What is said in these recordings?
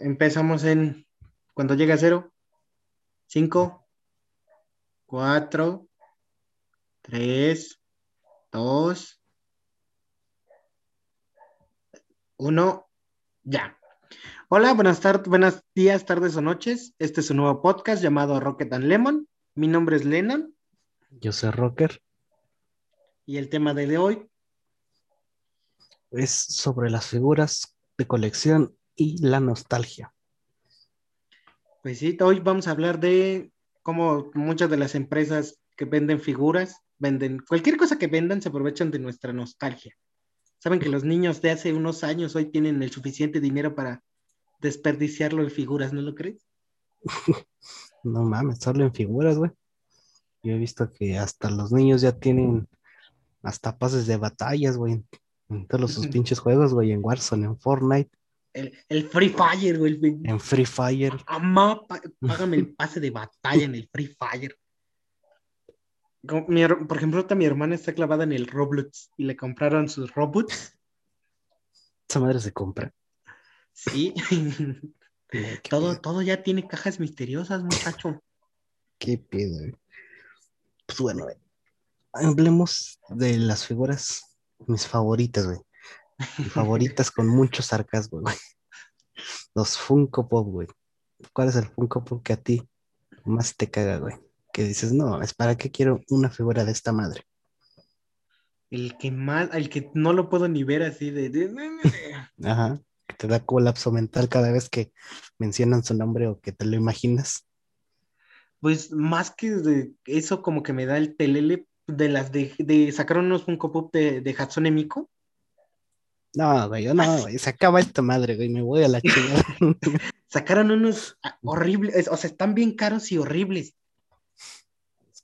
Empezamos en cuando llega a cero. Cinco, cuatro, tres, dos, uno, ya. Hola, buenas tardes, buenos días, tardes o noches. Este es un nuevo podcast llamado Rocket and Lemon. Mi nombre es Lennon Yo soy Rocker. y el tema de hoy Es sobre las figuras de colección y la nostalgia. Pues sí, hoy vamos a hablar de cómo muchas de las empresas que venden figuras, venden cualquier cosa que vendan, se aprovechan de nuestra nostalgia. Saben que los niños de hace unos años hoy tienen el suficiente dinero para desperdiciarlo en figuras, ¿no lo crees? No mames, solo en figuras, güey. Yo he visto que hasta los niños ya tienen hasta pases de batallas, güey. En todos sus pinches juegos, güey. En Warzone, en Fortnite, El, el Free Fire, güey. en Free Fire. Amá, pá- págame el pase de batalla en el Free Fire. Como mi her- por ejemplo, mi hermana está clavada en el Roblox y le compraron sus robots. Esa madre se compra. Sí. Eh, ¿Qué todo, pedo? todo ya tiene cajas misteriosas, muchacho. ¿Qué pedo, güey? Pues bueno, güey. Hablemos de las figuras, mis favoritas, güey. Mis favoritas con mucho sarcasmo, güey. Los Funko Pop, güey. ¿Cuál es el Funko Pop que a ti más te caga, güey? Que dices, no, es para qué quiero una figura de esta madre. El que más, el que no lo puedo ni ver así de. de- Ajá. Que te da colapso mental cada vez que mencionan su nombre o que te lo imaginas. Pues más que de eso, como que me da el telele de las de, de sacaron unos Funko Pop de, de Hatsune Miku. No, güey, yo no, güey, se acaba esta madre, güey, me voy a la chingada. Sacaron unos ah, horribles, o sea, están bien caros y horribles.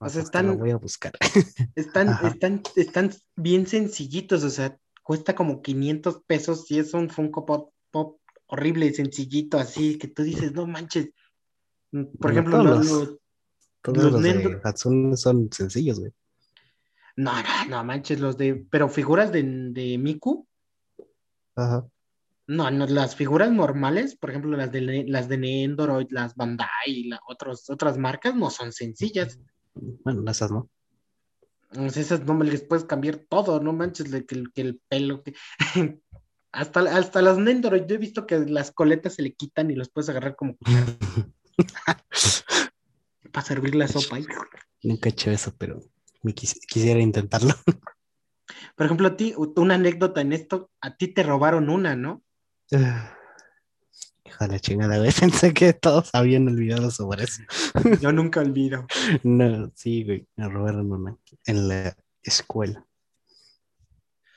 O sea, están... están- Lo voy a buscar. Están, Ajá. están, están bien sencillitos, o sea, cuesta como 500 pesos y es un Funko Pop, Pop horrible, sencillito, así, que tú dices, no manches. Mm, Por ejemplo, los, los- Todos Los los, de Nendo- Hatsune son sencillos, güey. no, no, no manches, los de, pero figuras de, de Miku, Ajá. no, no, las figuras normales, por ejemplo, las de, las de Nendoroid, las Bandai y la- otros, otras marcas no son sencillas. Bueno, esas no. Esas no me les puedes cambiar todo, no manches, que, el- que el pelo, que... hasta, hasta las Nendoroid, yo he visto que las coletas se le quitan y los puedes agarrar como para servir la sopa. Nunca he hecho eso, pero me quis- quisiera intentarlo. Por ejemplo, a ti, una anécdota en esto, a ti te robaron una, ¿no? Hijo de la chingada, güey. Pensé que todos habían olvidado sobre eso. Yo nunca olvido. No, sí, güey. Me robaron una en la escuela.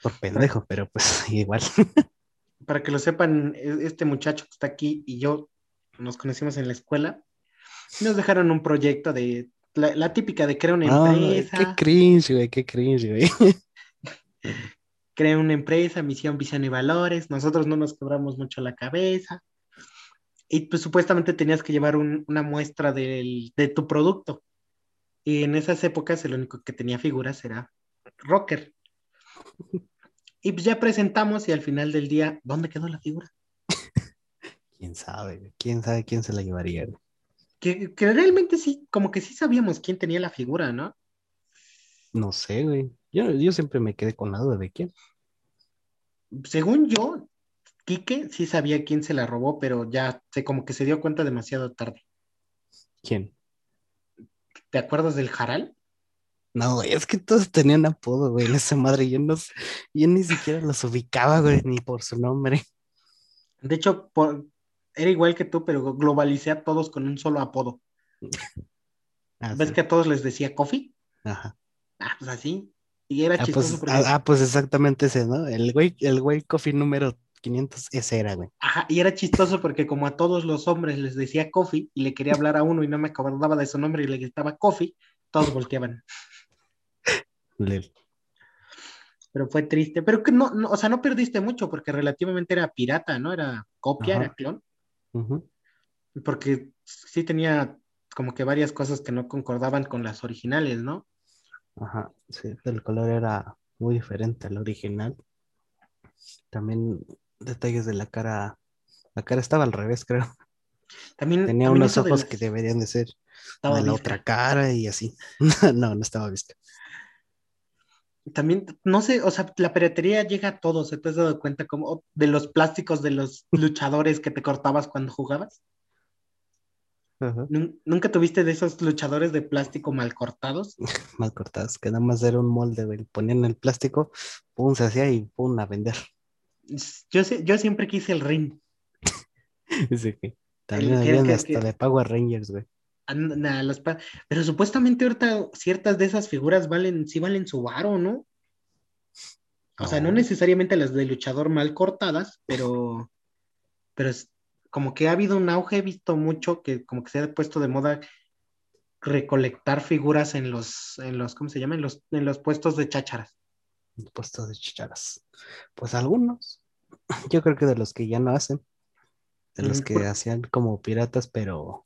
Por pendejo, pero pues igual. Para que lo sepan, e- este muchacho que está aquí y yo nos conocimos en la escuela, nos dejaron un proyecto de la, la típica de crear una Ay, empresa. qué cringe, güey. Qué cringe, güey. Crea una empresa, misión, visión y valores. Nosotros no nos quebramos mucho la cabeza. Y pues supuestamente tenías que llevar un- una muestra del- de tu producto. Y en esas épocas el único que tenía figuras era Rocker. Y pues ya presentamos y al final del día, ¿dónde quedó la figura? ¿Quién sabe? ¿Quién sabe quién se la llevaría? Que, que realmente sí, como que sí sabíamos quién tenía la figura, ¿no? No sé, güey. Yo, yo siempre me quedé con la duda de quién. Según yo, Quique sí sabía quién se la robó, pero ya se como que se dio cuenta demasiado tarde. ¿Quién? ¿Te acuerdas del Jaral? No, güey, es que todos tenían apodo, güey, en esa madre. Yo no yo ni siquiera los ubicaba, güey, ni por su nombre. De hecho, por- era igual que tú, pero globalicé a todos con un solo apodo. Ah, ¿Ves sí. que a todos les decía Coffee? Ajá. Ah, pues así. Y era Ah, chistoso pues, porque, ah, ah, pues exactamente ese, ¿no? El güey, el güey coffee número 500, ese era, güey. ajá, y era chistoso porque como a todos los hombres les decía Coffee y le quería hablar a uno y no me acordaba de su nombre y le gritaba Coffee, todos volteaban. Le- Pero fue triste. Pero que no, no, o sea, no perdiste mucho porque relativamente era pirata, ¿no? Era copia, Ajá. era clon. Porque sí tenía como que varias cosas que no concordaban con las originales, ¿no? Ajá, sí, el color era muy diferente al original. También detalles de la cara La cara estaba al revés, creo. También Tenía también unos de ojos que deberían de ser estaba de la otra cara y así. No, no estaba visto. También, no sé, o sea, la piratería llega a todos, ¿te has dado cuenta como de los plásticos de los luchadores que te cortabas cuando jugabas? Ajá. ¿Nun- ¿Nunca tuviste de esos luchadores de plástico mal cortados? Mal cortadas, que nada más era un molde, güey. Ponían el plástico, pum, se hacía y pum, a vender. Yo, sé- yo siempre quise el ring. Sí, que También El que- habían que- hasta que- de Power Rangers, güey. Los pa- Pero supuestamente ahorita ciertas de esas figuras valen, sí valen su varo, ¿no? O sea, no No. necesariamente las de luchador mal cortadas, pero, pero como que ha habido un auge, he visto mucho que como que se ha puesto de moda recolectar figuras en los, en los, ¿cómo se llama? En los, en los puestos de chácharas. Puestos de chicharas. Pues algunos. Yo creo que de los que ya no hacen. De los Mm, que hacían como piratas, pero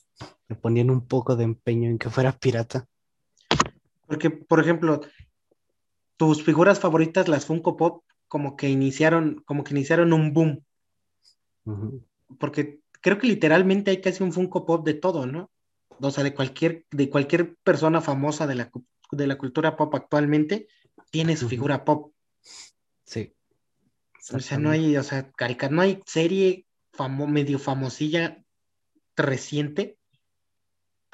le ponían un poco de empeño en que fuera pirata. Porque, por ejemplo, tus figuras favoritas, las Funko Pop, como que iniciaron, como que iniciaron un boom. Ujú. Porque creo que literalmente hay casi un Funko Pop de todo, ¿no? O sea, de cualquier, de cualquier persona famosa de la, de la cultura pop actualmente tiene su figura pop. Sí. O sea, no hay, o sea, carica, no hay serie famo- medio famosilla reciente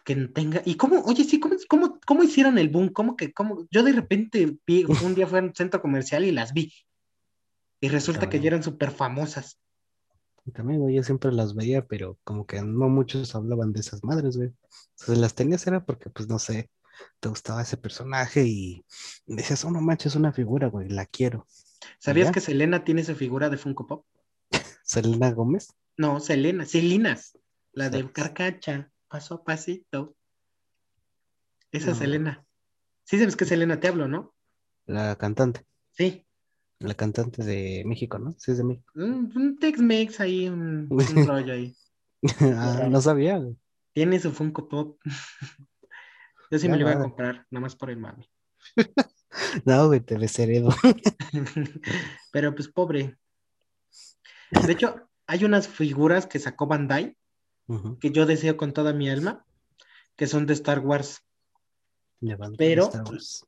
que tenga. ¿Y cómo, oye, sí, cómo, cómo, cómo hicieron el boom? ¿Cómo que, cómo? Yo de repente vi, un día fui a un centro comercial y las vi. Y resulta que ya eran súper famosas. También, güey, yo siempre las veía, pero como que no muchos hablaban de esas madres, güey. Si las tenías era porque, pues, no sé, te gustaba ese personaje y decías, oh, no manches, una figura, güey, la quiero. ¿Sabías ¿Ya? que Selena tiene su figura de Funko Pop? Selena Gómez. No, Selena, Selinas, la de. Carcacha, paso a pasito. Esa No. Selena. Sí sabes que Selena te hablo, ¿no? La cantante, Sí. La cantante de México, ¿no? Sí, es de México. Un, un Tex-Mex ahí, un, un rollo ahí. ah, no sabía, güey. Tiene su Funko Pop. Yo sí me lo iba a comprar, nada más por el mami. No, güey, te desheredo. Pero pues pobre. De hecho, hay unas figuras que sacó Bandai que yo deseo con toda mi alma, que son de Star Wars. Pero- Star Wars.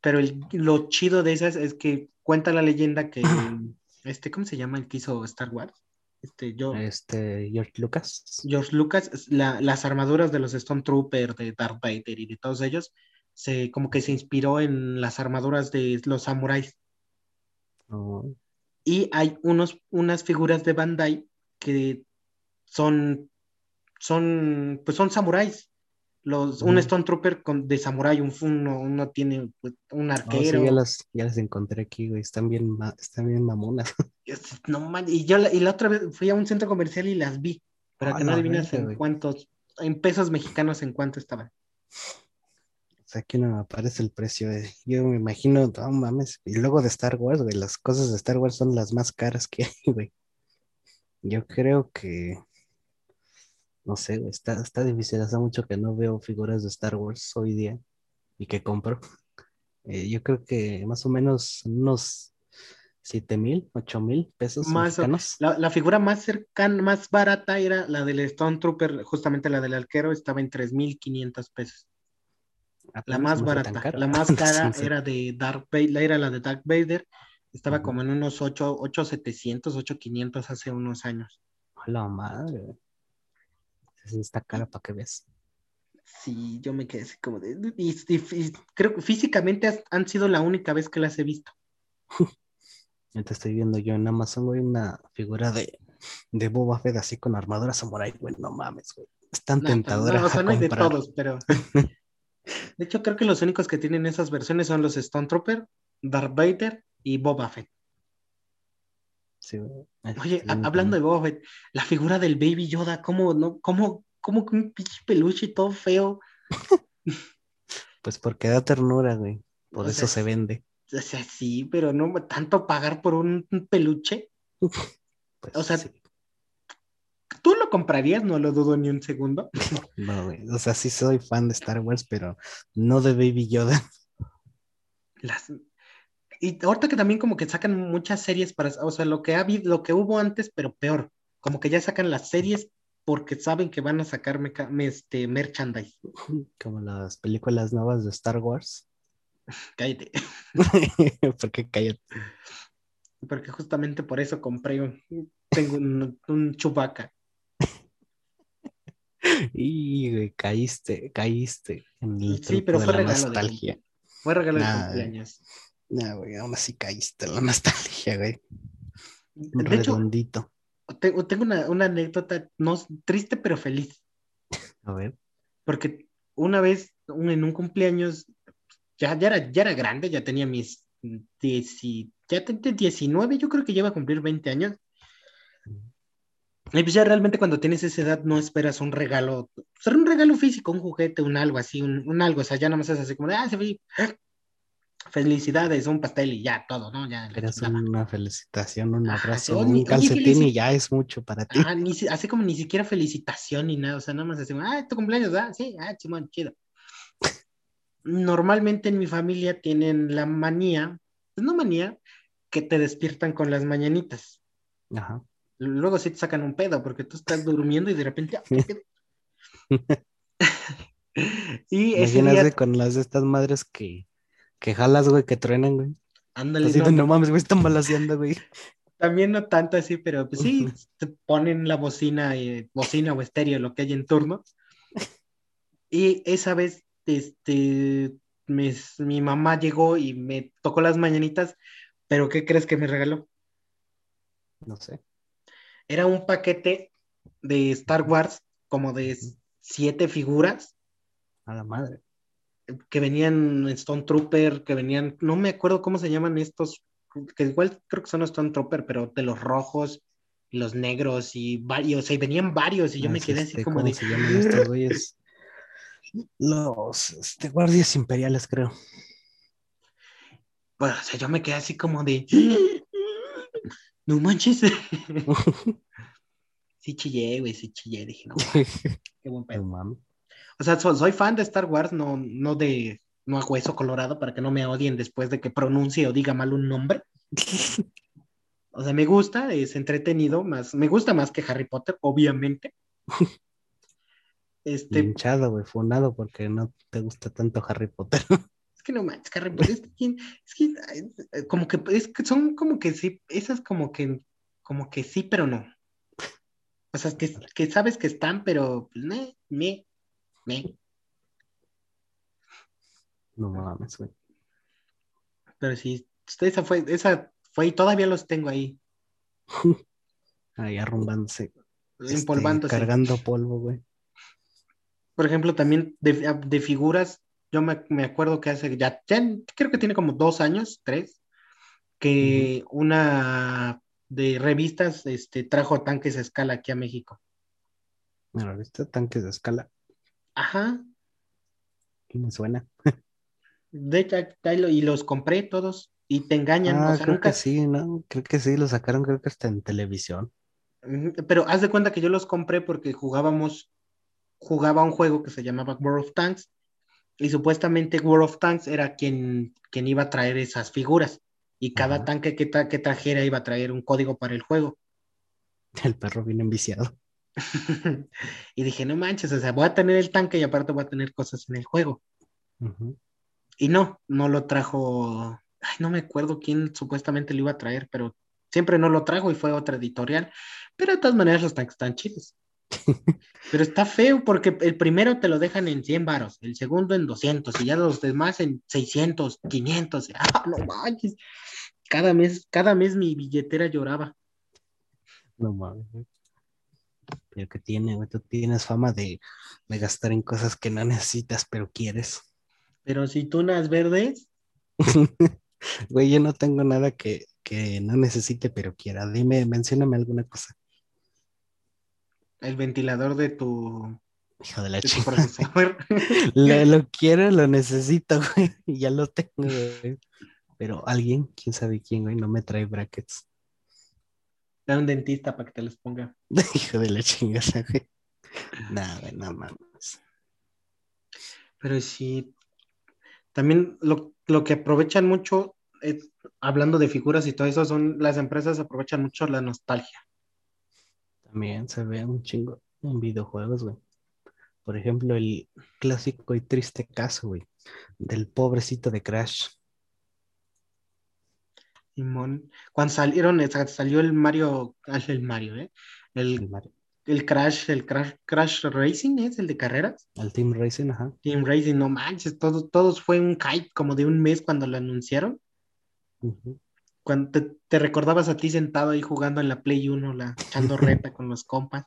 Pero el- lo chido de esas es que cuenta la leyenda que este, ¿cómo se llama el que hizo Star Wars? Este, yo, Este, George Lucas. George Lucas, la- las armaduras de los Stormtroopers, de Darth Vader y de todos ellos, se, como que se inspiró en las armaduras de los samuráis. Oh, Y hay unos, unas figuras de Bandai que son, son, pues son samuráis. Los, Un Ujú. Stormtrooper con, de samurái, un, uno, uno tiene pues, un oh, sí, arquero. ya las, ya las encontré aquí, güey. Están bien, están bien mamonas. No man- y yo la, y la otra vez fui a un centro comercial y las vi, para A que no adivinas en güey. cuántos, en pesos mexicanos en cuánto estaban. O sea, aquí no me aparece el precio. eh. Yo me imagino, no mames. Y luego de Star Wars, güey, las cosas de Star Wars son las más caras que hay, güey. Yo creo que, no sé, güey, está, está difícil. Hace mucho que no veo figuras de Star Wars hoy día y que compro. Eh, yo creo que más o menos unos 7 mil, 8 mil pesos Más o- mexicanos. La, la figura más cercana, más barata era la del Stormtrooper, justamente la del arquero, estaba en 3.500 pesos. Ah, La más no barata, la más cara era de Darth Vader, era la de Darth Vader, estaba como en unos 8, 8.700, 8.500 hace unos años. A la madre. Sí, está cara para que veas. Sí, yo me quedé así como de... Y, y- y creo que físicamente has- han sido la única vez que las he visto. Ahorita estoy viendo yo en Amazon, güey, una figura de, de Boba Fett así con armadura samurai, güey. No mames, güey. Es tan No, tentadora no, o sea, a no hay de todos, pero... De hecho, creo que los únicos que tienen esas versiones son los Stormtrooper, Darth Vader y Boba Fett. Sí, Oye, hablando de. Boba Fett, la figura del Baby Yoda, ¿cómo, no? ¿Cómo, cómo un pinche peluche y todo feo? Pues porque da ternura, güey. Por O eso sea, se vende. O sea, sí, pero no tanto pagar por un, peluche. Pues, o sea. ¿Tú lo comprarías? No lo dudo ni un segundo. No, güey. O sea, sí soy fan de Star Wars, pero no de Baby Yoda. Las... Y ahorita que también como que sacan muchas series para, o sea, lo que ha habido, lo que hubo antes, pero peor. como que ya sacan las series porque saben que van a sacar este, merchandise. Como las películas nuevas de Star Wars. Cállate. ¿Por qué cállate? Porque justamente por eso compré un, tengo un, un chubaca. Y caíste, caíste en el Sí, pero fue regalo nostalgia. fue regalo de cumpleaños. No, güey, aún así caíste en la nostalgia, güey. De Redondito. Hecho, tengo una, una, anécdota no triste pero feliz. A ver. Porque una vez en un cumpleaños, ya, ya, era, ya era grande, ya tenía mis ya tenía 19, yo creo que lleva a cumplir 20 años. Y pues ya realmente cuando tienes esa edad no esperas un regalo, ser un regalo físico, un juguete, un algo así, un, algo, o sea, ya nada más es así como de, ah, se ve, felicidades, un pastel y ya, todo, ¿no? Ya. Pero es una felicitación, un abrazo, un calcetín y ya es mucho para ti. Ah, ni, así como ni siquiera felicitación ni nada, o sea, nada más así, ah, tu cumpleaños, ah, sí, ah, chimón, chido. Normalmente en mi familia tienen la manía, pues no manía, que te despiertan con las mañanitas. Ajá. Luego sí te sacan un pedo porque tú estás durmiendo y de repente. ¡ah, y ese día... con las de estas madres que, que jalas, güey, que truenan, güey. Ándale. no, no mames, güey, están balaseando, güey. También no tanto así, pero pues sí, te ponen la bocina, eh, bocina o estéreo, lo que hay en turno. Y esa vez, este, mi mamá llegó y me tocó las mañanitas pero ¿qué crees que me regaló? No sé. Era un paquete de Star Wars, como de siete figuras. A la madre. Que venían Stone Trooper, que venían, no me acuerdo cómo se llaman estos, que igual creo que son Stone Trooper, pero de los rojos, y los negros y varios, o sea, venían varios y yo me quedé así este, como ¿cómo de... se llaman estos güeyes? Los este, guardias imperiales, creo. Bueno, o sea, yo me quedé así como de. No manches. sí chillé, güey, sí chillé. Dije, no, qué buen pedo. O sea, soy fan de Star Wars, no, no de. No a hueso colorado para que no me odien después de que pronuncie o diga mal un nombre. O sea, me gusta, es entretenido, más, me gusta más que Harry Potter, obviamente. Este. Hinchado, güey, funado porque no te gusta tanto Harry Potter. es que no manches, Harry es que, es que eh, como que, es que son como que sí, esas como que, como que sí, pero no. O sea, que, que sabes que están, pero pues, me, me, me. No mames, güey. Pero sí, esa fue, esa fue y todavía los tengo ahí. ahí arrumbándose. Empolvándose. Este, cargando polvo, güey. Por ejemplo, también de, de figuras, yo me, acuerdo que hace ya, creo que tiene como dos años, tres, que una de revistas este, trajo tanques a escala aquí a México. ¿Una revista tanques de escala? Ajá. me suena. De hecho, y los compré todos y te engañan. Ah, creo que sí, ¿no? Creo que sí, los sacaron, creo que hasta en televisión. Pero haz de cuenta que yo los compré porque jugábamos, jugaba un juego que se llamaba World of Tanks y supuestamente World of Tanks era quien, quien iba a traer esas figuras. Y cada tanque que, que, trajera iba a traer un código para el juego. El perro viene enviciado. y dije, no manches, o sea, voy a tener el tanque y aparte voy a tener cosas en el juego. Y no, no lo trajo. Ay, no me acuerdo quién supuestamente lo iba a traer, pero siempre no lo trajo y fue otra editorial. Pero de todas maneras los tanques están chidos. Pero está feo porque el primero te lo dejan en 100 varos, el segundo en 200 y ya los demás en 600, 500. Ah, no manches. Cada mes, cada mes mi billetera lloraba. No mames. Pero que tiene, tú tienes fama de, gastar en cosas que no necesitas, pero quieres. Pero si tú nas verdes. Güey, yo no tengo nada que, que no necesite, pero quiera. Dime, mencióname alguna cosa el ventilador de tu. Hijo de la chica. lo, lo, quiero, lo necesito, güey. Y ya lo tengo, güey. Pero alguien, quién sabe quién, güey, no me trae brackets. Da un dentista para que te los ponga. Hijo de la chingada, güey. Nada, nada más. Pero sí. También lo, lo que aprovechan mucho, hablando de figuras y todo eso, son las empresas aprovechan mucho la nostalgia También se ve un chingo en videojuegos, güey. Por ejemplo, el clásico y triste caso, güey, del pobrecito de Crash. Simón. Cuando salieron, salió el Mario, ah, el Mario, ¿eh? El, El, Mario- el Crash, el Crash, Crash Racing, ¿es el de carreras? el Team Racing, ajá. Team Racing, no manches, todo, todos fue un hype como de un mes cuando lo anunciaron. Cuando te, te recordabas a ti sentado ahí jugando en la Play 1, la, echando reta con los compas.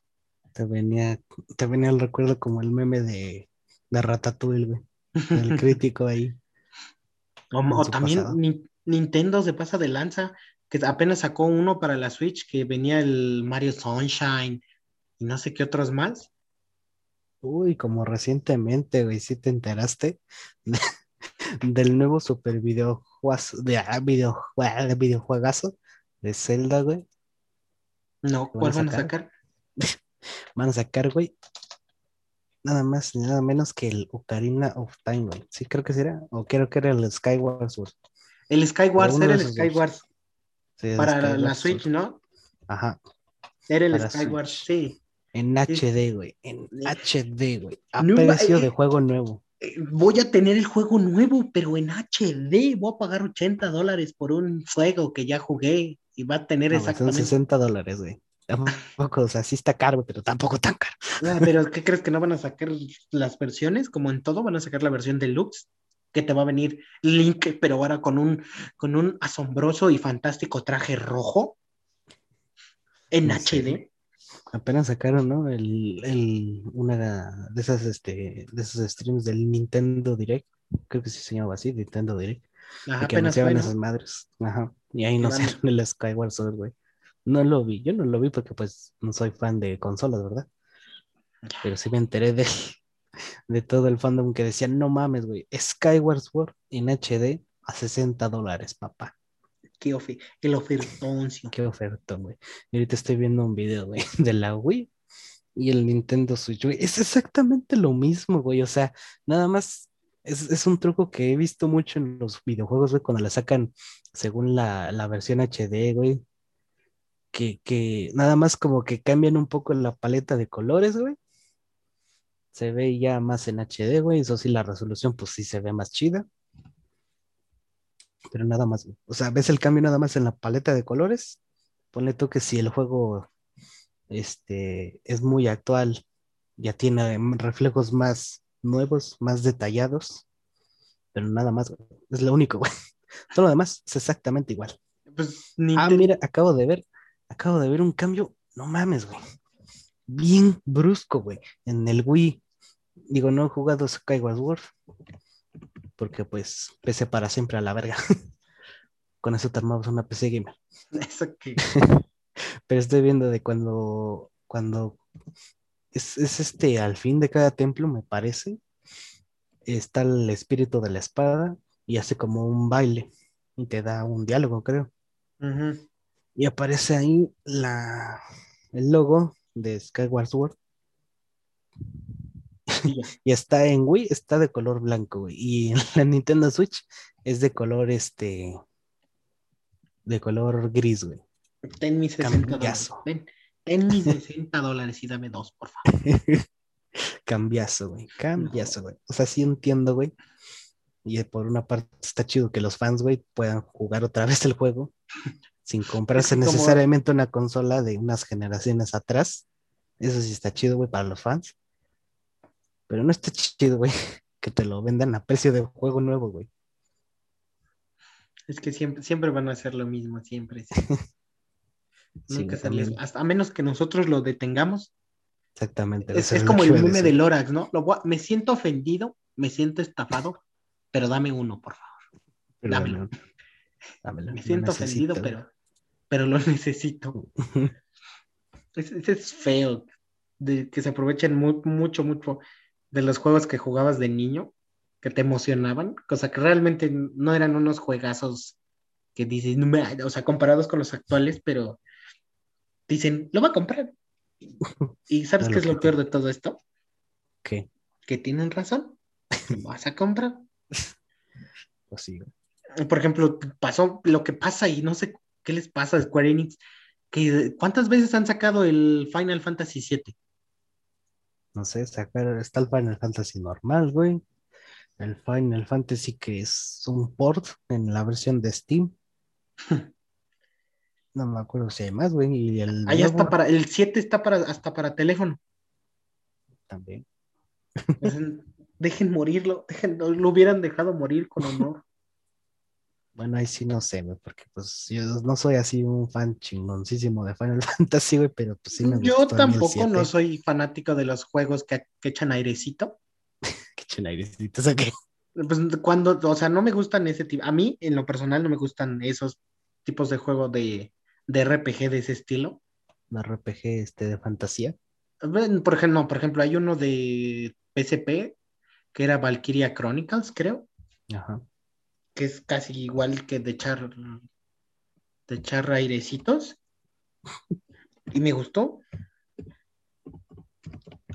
Te venía, te venía el recuerdo como el meme de, de Ratatouille, güey. El crítico ahí. O, también. Ni- Nintendo se pasa de lanza, que apenas sacó uno para la Switch, que venía el Mario Sunshine y no sé qué otros más. Uy, como recientemente, güey, ¿sí te enteraste? de- del nuevo super videojuegazo, de, ah, videojue- videojuegazo de Zelda, güey. No, ¿Lo ¿cuál van a sacar? Van a sacar, güey, nada más nada menos que el Ocarina of Time, güey. Sí, creo que sí era, o creo que era el Skyward Sword. El Skywars, era el. Skywars Sí, para la, Switch. ¿no? Ajá, Era el Para Skywars, Switch. sí. en. HD, güey, en. HD, güey, a No, precio eh, de juego nuevo. Eh, Voy a tener el juego nuevo, pero en HD. Voy a pagar 80 dólares por un juego que ya jugué y va a tener No, güey, son exactamente. 60 dólares, güey. Tampoco, o sea, sí está caro, pero tampoco tan caro. Ah, pero ¿qué crees que no van a sacar las versiones? Como en todo, van a sacar la versión deluxe, que te va a venir Link, pero ahora con un, con un asombroso y fantástico traje rojo en No HD. Apenas sacaron, ¿no? El, el, una de esas, este, de esos streams del Nintendo Direct. Creo que sí se llamaba así, Nintendo Direct. Ajá, que anunciaban esas madres. Ajá. Y ahí no sé el Skyward Sword, güey. No lo vi. Yo no lo vi porque, pues, no soy fan de consolas, ¿verdad? Pero sí me enteré de, de todo el fandom que decían, no mames, güey. Skyward Sword en HD a 60 dólares, papá. Qué ofe- el ofertoncio. Qué oferta, güey. Y ahorita estoy viendo un video, güey, de la Wii y el Nintendo Switch, güey. Es exactamente lo mismo, güey. O sea, nada más es, es un truco que he visto mucho en los videojuegos, güey, cuando la sacan según la, la versión HD, güey. Que, que nada más como que cambian un poco la paleta de colores, güey. Se ve ya más en HD, güey. Eso sí, la resolución, pues sí se ve más chida. Pero nada más, güey. O sea, ves el cambio nada más en la paleta de colores. Ponle tú que si el juego este, es muy actual, ya tiene reflejos más nuevos, más detallados, pero nada más, güey. es lo único, güey. Todo lo demás es exactamente igual. Pues Ah, mira, acabo de ver, acabo de ver un cambio, no mames, güey. Bien brusco, güey, en el Wii. Digo, no he jugado Skyward Sword, porque pues PC para siempre a la verga. Con eso te armamos una PC gamer. Eso que. Pero estoy viendo de cuando, cuando es, es este, al fin de cada templo, me parece, está el espíritu de la espada y hace como un baile y te da un diálogo, creo. Y aparece ahí la, el logo de Skyward Sword. Y está en Wii, está de color blanco, güey. Y en la Nintendo Switch es de color este, de color gris, güey. Ten mis 60 dólares. Cambiazo. Ten, ten mis 60 dólares y dame dos, por favor. Cambiazo, güey. Cambiazo, güey. O sea, sí entiendo, güey. Y por una parte está chido que los fans, güey, puedan jugar otra vez el juego sin comprarse como- necesariamente una consola de unas generaciones atrás. Eso sí está chido, güey, para los fans. Pero no está chido, güey, que te lo vendan a precio de juego nuevo, güey. Es que siempre, siempre van a hacer lo mismo, siempre. siempre. Sí, Nunca también. hasta, a menos que nosotros lo detengamos. Exactamente. Es, como el meme del Lorax, ¿no? Lo a- me siento ofendido, me siento estafado, pero dame uno, por favor. Pero dámelo. dámelo, dámelo, Me siento necesito, ofendido, pero, pero lo necesito. Es, es- feo de que se aprovechen mu- mucho, mucho de los juegos que jugabas de niño, que te emocionaban, cosa que realmente no eran unos juegazos que dices, "No me-", o sea, comparados con los actuales, pero dicen, lo va a comprar. ¿Y sabes qué es lo peor de todo esto? ¿Qué? Que tienen razón. Lo vas a comprar. Pues sí. Por ejemplo, pasó lo que pasa y no sé qué les pasa a Square Enix, que, ¿Cuántas veces han sacado el Final Fantasy VII? No sé, sacar, está el Final Fantasy normal, güey. El Final Fantasy que es un port en la versión de Steam. no me acuerdo si hay más, güey. Y el Ahí está para, el 7 está para, hasta para teléfono. También. dejen morirlo, dejen, lo hubieran dejado morir con honor. Bueno, ahí sí no sé, güey, porque pues yo no soy así un fan chingoncísimo de Final Fantasy, güey, pero pues sí me gusta. Yo tampoco no soy fanático de los juegos que, echan airecito. que echan airecito, ¿o sea qué? Pues cuando, o sea, no me gustan ese tipo, a mí en lo personal no me gustan esos tipos de juegos de, de RPG de ese estilo. ¿Un RPG este de fantasía? Por ejemplo, no, por ejemplo, hay uno de PSP que era Valkyria Chronicles, creo. Ajá que es casi igual que de echar, de echar airecitos. Y me gustó.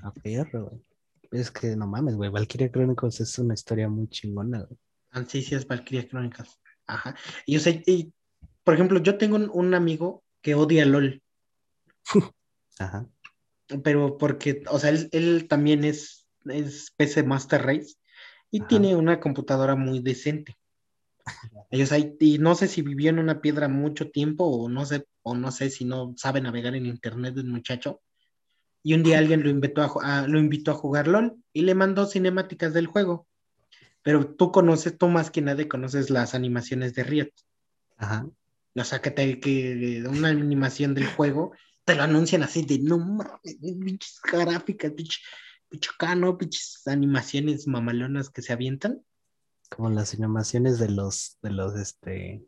A perro, Es que no mames, güey. Valkyria Chronicles es una historia muy chingona, güey. Ah, sí, sí, es Valkyria Chronicles. Ajá. Y yo sé, y, por ejemplo, yo tengo un, amigo que odia LOL. Ajá. Pero porque, o sea, él, él también es, es PC Master Race y tiene una computadora muy decente. Ellos ahí, y no sé si vivió en una piedra mucho tiempo o no sé, o no sé si no sabe navegar en internet el muchacho. Y un día alguien lo invitó a, lo invitó a jugar LOL y le mandó cinemáticas del juego. Pero tú conoces, tú más que nadie conoces las animaciones de Riot. Ajá. O sea, que, te, que una animación del juego te lo anuncian así de no mames, pinches gráficas, pinches, pichocano, pinches animaciones mamalonas que se avientan como las animaciones de los, de los, este,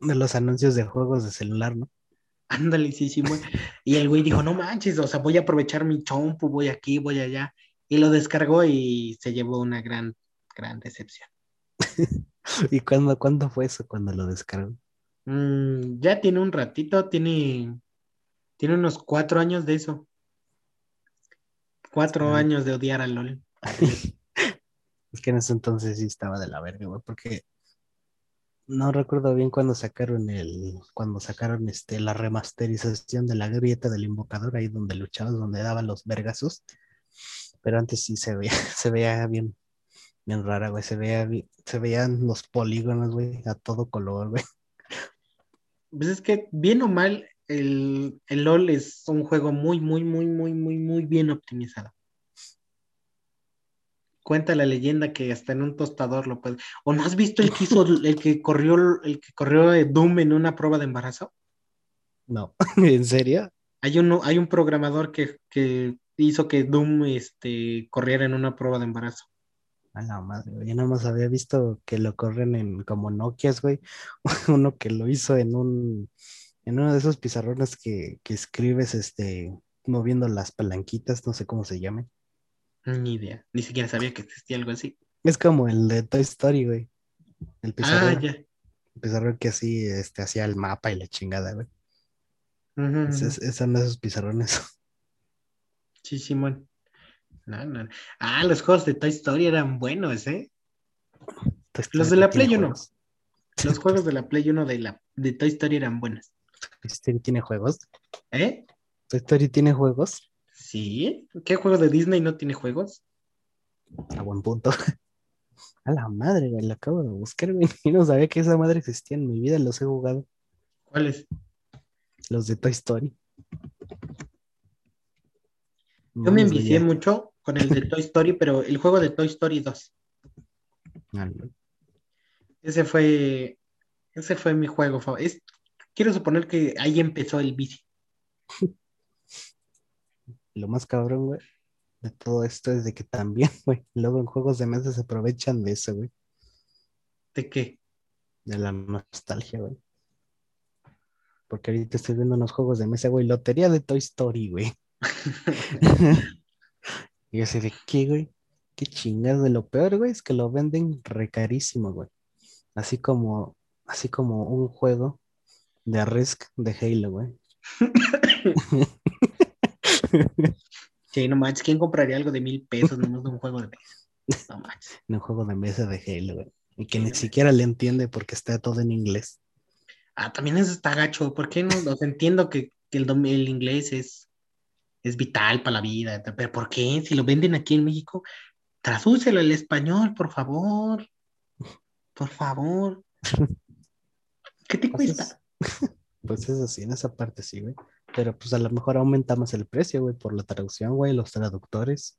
de los anuncios de juegos de celular, ¿no? Ándale, sí, sí, Y el güey dijo, no manches, o sea, voy a aprovechar mi chompo, voy aquí, voy allá. Y lo descargó y se llevó una gran, gran decepción. ¿Y cuándo, cuándo fue eso cuando lo descargó? Mm, ya tiene un ratito, tiene, tiene unos cuatro años de eso. Cuatro años de odiar a LOL. Es que en ese entonces sí estaba de la verga, güey, porque no recuerdo bien cuando sacaron el, cuando sacaron este, la remasterización de la grieta del invocador, ahí donde luchabas, donde daban los vergazos. Pero antes sí se veía, se veía bien, bien rara, güey. Se veía, se veían los polígonos, güey, a todo color, güey. Pues es que, bien o mal, el, el LOL es un juego muy, muy, muy, muy, muy, muy bien optimizado cuenta la leyenda que hasta en un tostador lo puede. ¿O no has visto el que hizo, el que corrió, el que corrió Doom en una prueba de embarazo? No, ¿en serio? Hay uno, hay un programador que, hizo que Doom este, corriera en una prueba de embarazo. A la madre, yo nada más había visto que lo corren en como Nokias, güey. Uno que lo hizo en un, en uno de esos pizarrones que, que escribes, este, moviendo las palanquitas, no sé cómo se llamen. Ni idea. Ni siquiera sabía que existía algo así. Es como el de Toy Story, güey. El pizarrón. Ah, ya. El pizarrón que así este, hacía el mapa y la chingada, güey. son esos pizarrones. Sí, Simón. No, no. Ah, los juegos de Toy Story eran buenos, ¿eh? los de la Play 1. Los juegos de la Play 1 de, la, de Toy Story eran buenos. ¿Toy Story tiene juegos? ¿Eh? ¿Toy Story tiene juegos? Sí, ¿qué juego de Disney no tiene juegos? A buen punto. A la madre, güey, la acabo de buscar, güey. Y no sabía que esa madre existía en mi vida, los he jugado. ¿Cuáles? Los de Toy Story. Yo me envicié mucho con el de Toy Story, pero el juego de Toy Story 2. Ese fue. Ese fue mi juego. Es, quiero suponer que ahí empezó el bici. Lo más cabrón, güey, de todo esto es de que también, güey, luego en juegos de mesa se aprovechan de eso, güey. ¿De qué? De la nostalgia, güey. Porque ahorita estoy viendo unos juegos de mesa, güey, lotería de Toy Story, güey. y yo sé de qué, güey. Qué chingado de lo peor, güey, es que lo venden recarísimo, güey. Así como, así como un juego de Risk de Halo, güey. Sí, no manches, ¿quién compraría algo de mil pesos en un juego de mesa? No manches. Un juego de mesa de Halo, güey. Y que ni siquiera le entiende porque está todo en inglés. Ah, también eso está gacho. ¿Por qué no? O sea, entiendo que, que el, inglés es, es vital para la vida, pero ¿por qué? Si lo venden aquí en México, tradúcelo al español, por favor. Por favor. ¿Qué te Pues cuesta? es- Pues eso sí, en esa parte sí, güey. Pero pues a lo mejor aumentamos el precio, güey, por la traducción, güey, los traductores.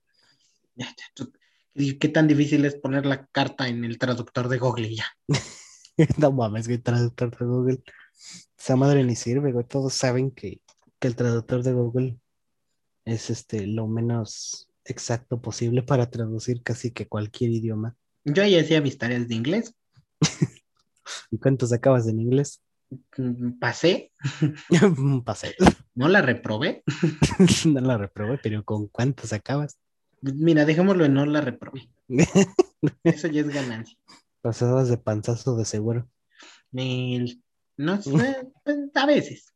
¿Y qué tan difícil es poner la carta en el traductor de Google ya? No mames, güey, traductor de Google. Esa madre ni sirve, güey. Todos saben que, que el traductor de Google es este lo menos exacto posible para traducir casi que cualquier idioma. Yo ahí hacía mis tareas de inglés, ¿Y cuántos acabas en inglés? mm, pasé, Pasé. No la reprobé. No la reprobé, pero ¿con cuántos acabas? Mira, dejémoslo en no la reprobé. Eso ya es ganancia. Pasabas de panzazo de seguro. El- no sé, pues, a veces.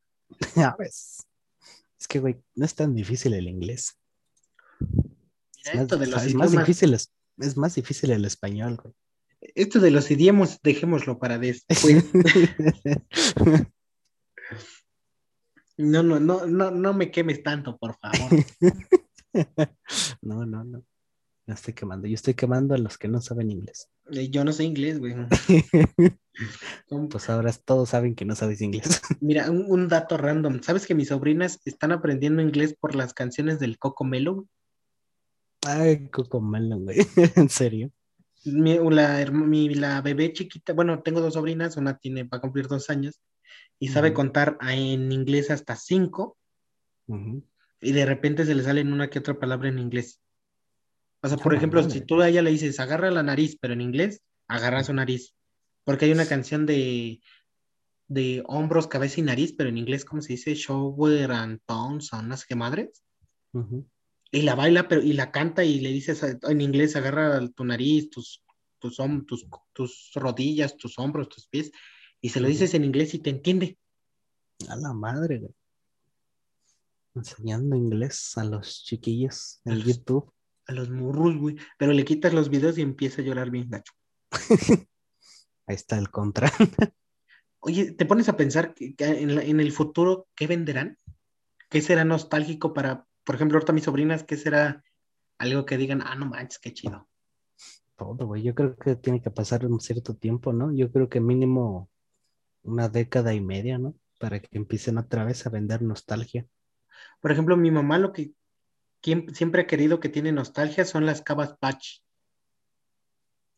A veces. Es que, güey, no es tan difícil el inglés. Mira, Es más, esto de los es más idiomas, difícil, es, es más difícil el español, güey. esto de los idiomas, dejémoslo para después. No, no, no, no, no me quemes tanto, por favor. No, no, no. No estoy quemando. Yo estoy quemando a los que no saben inglés. Eh, Yo no sé inglés, güey. Pues ahora todos saben que no sabes inglés. Mira, un, un dato random. ¿Sabes que mis sobrinas están aprendiendo inglés por las canciones del Coco Melo? Ay, Coco Melon, güey. En serio. Mi, la, herma- mi- la bebé chiquita, bueno, tengo dos sobrinas, una tiene, va a cumplir dos años y sabe contar en inglés hasta cinco Ujú. y de repente se le salen una que otra palabra en inglés. O sea, por Ah, ejemplo, madre. si tú a ella le dices, agarra la nariz, pero en inglés, agarra su nariz. Porque hay una canción de, de hombros, cabeza y nariz, pero en inglés, ¿cómo se dice? Shoulder and o no sé qué madres. Ujú. Y la baila, pero, y la canta y le dices en inglés, agarra tu nariz, tus, tus, tus, tus rodillas, tus hombros, tus pies, y se lo dices en inglés y te entiende. A la madre, güey. Enseñando inglés a los chiquillos en A los- YouTube. A los murros, güey. Pero le quitas los videos y empieza a llorar bien gacho. Ahí está el contra. Oye, ¿te pones a pensar que, que en, la- en el futuro qué venderán? ¿Qué será nostálgico para, por ejemplo, ahorita mis sobrinas, qué será algo que digan, ah, no manches, qué chido? Todo, güey. Yo creo que tiene que pasar un cierto tiempo, ¿no? Yo creo que mínimo una década y media, ¿no? Para que empiecen otra vez a vender nostalgia. Por ejemplo, mi mamá lo que siempre ha querido que tiene nostalgia son las Cabas Patch.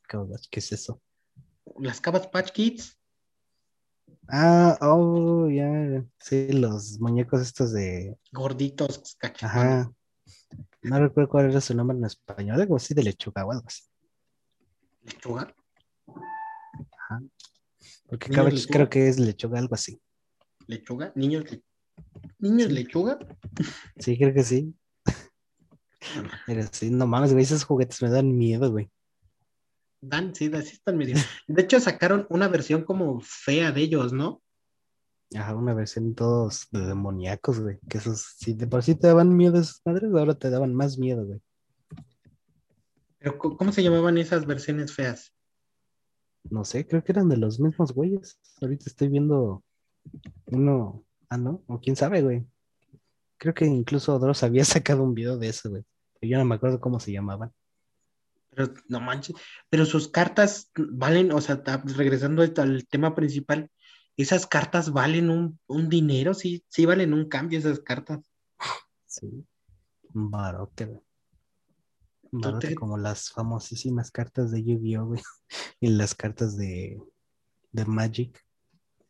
¿Qué es eso? Las Cabas Patch Kids. Ah, oh, ya. Sí, los muñecos estos de. gorditos, cachetones. Ajá. No recuerdo cuál era su nombre en español, algo así de lechuga o algo así. lechuga. Porque lechuga. creo que es lechuga, algo así. Lechuga, niños, le- niños Sí. lechuga. Sí, creo que sí. Pero sí, no mames, güey, esos juguetes me dan miedo, güey. Dan, sí, así están medio. De hecho, sacaron una versión como fea de ellos, ¿no? Ajá, una versión todos de demoníacos, güey. Que esos, si de por sí te daban miedo esas madres, ahora te daban más miedo, güey. Pero, ¿cómo se llamaban esas versiones feas? No sé, creo que eran de los mismos güeyes. Ahorita estoy viendo uno. Ah, no, o quién sabe, güey. Creo que incluso Dross había sacado un video de eso, güey. Yo no me acuerdo cómo se llamaban. Pero no manches, pero sus cartas valen, o sea, regresando al, tema principal, esas cartas valen un, un dinero, sí, sí valen un cambio esas cartas. Sí. Barote, güey. Tú te- como las famosísimas cartas de Yu-Gi-Oh, güey. Y las cartas de, de Magic.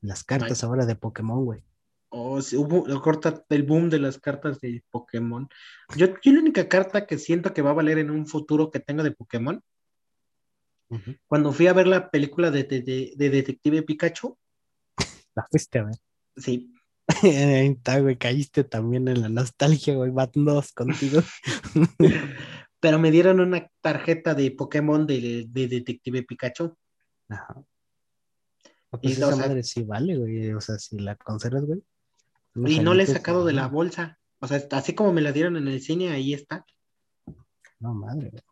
Las cartas ahora de Pokémon, güey. O si hubo el boom de las cartas de Pokémon. Yo, yo la única carta que siento que va a valer en un futuro que tengo de Pokémon, cuando fui a ver la película de, de- de- de Detective Pikachu, La fuiste a ver. sí, Ahí está, güey. Caíste también en la nostalgia, güey. Van dos contigo. Pero me dieron una tarjeta de Pokémon de, de Detective Pikachu. Ajá. Ah, Pues Y, o esa sea- madre sí vale, güey. O sea, si la conservas, güey. Y no le he sacado de la bolsa. O sea, así como me la dieron en el cine, ahí está. No, madre, güey.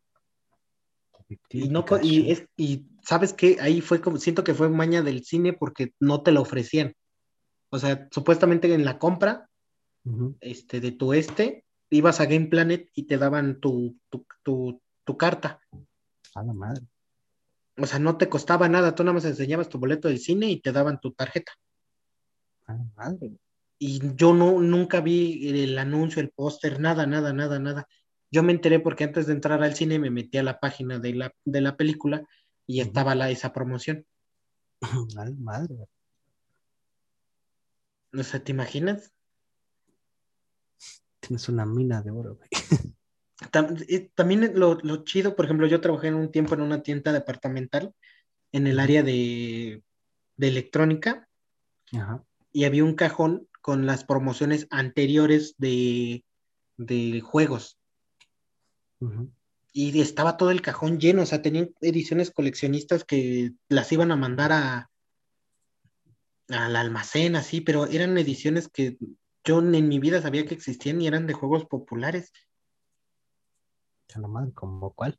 Y, no, y, es, y sabes qué, ahí fue como, siento que fue maña del cine porque no te la ofrecían. O sea, supuestamente en la compra este, de tu este, ibas a Game Planet y te daban tu, tu, tu, tu carta. A la madre. O sea, no te costaba nada, tú nada más enseñabas tu boleto del cine y te daban tu tarjeta. A la madre. Y yo no, nunca vi el anuncio, el póster, nada, nada, nada, nada. Yo me enteré porque antes de entrar al cine me metí a la página de la, de la película y estaba la, esa promoción. A la madre. O sea, ¿te imaginas? Tienes una mina de oro, güey. Tam- También lo, lo chido, por ejemplo, yo trabajé en un tiempo en una tienda departamental en el área de, de electrónica Ajá. y había un cajón con las promociones anteriores de, de juegos. Y estaba todo el cajón lleno, o sea, tenían ediciones coleccionistas que las iban a mandar a al almacén, así, pero eran ediciones que yo en mi vida sabía que existían y eran de juegos populares. ¿como cuál?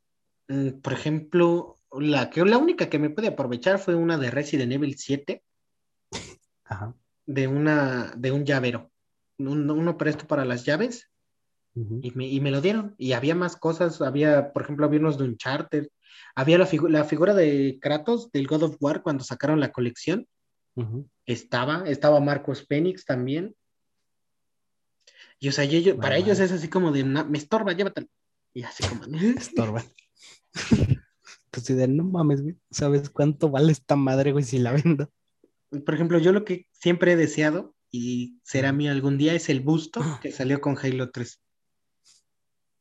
Mm, Por ejemplo, la que la única que me pude aprovechar fue una de Resident Evil 7, Ajá. de una, de un llavero. Un- uno presto para las llaves y me, y me lo dieron. Y había más cosas, había, por ejemplo, había unos de Uncharted, había la, figu- la figura de Kratos del God of War cuando sacaron la colección, estaba, estaba Marcos Phoenix también. Y o sea, y ellos- para ellos es así como de, "Na- me estorba, llévatelo. Y así como, Estorba. Pues sí, de no mames, güey. ¿Sabes cuánto vale esta madre, güey, si la vendo? por ejemplo, yo lo que siempre he deseado, y será mío algún día, es el busto que salió con Halo 3.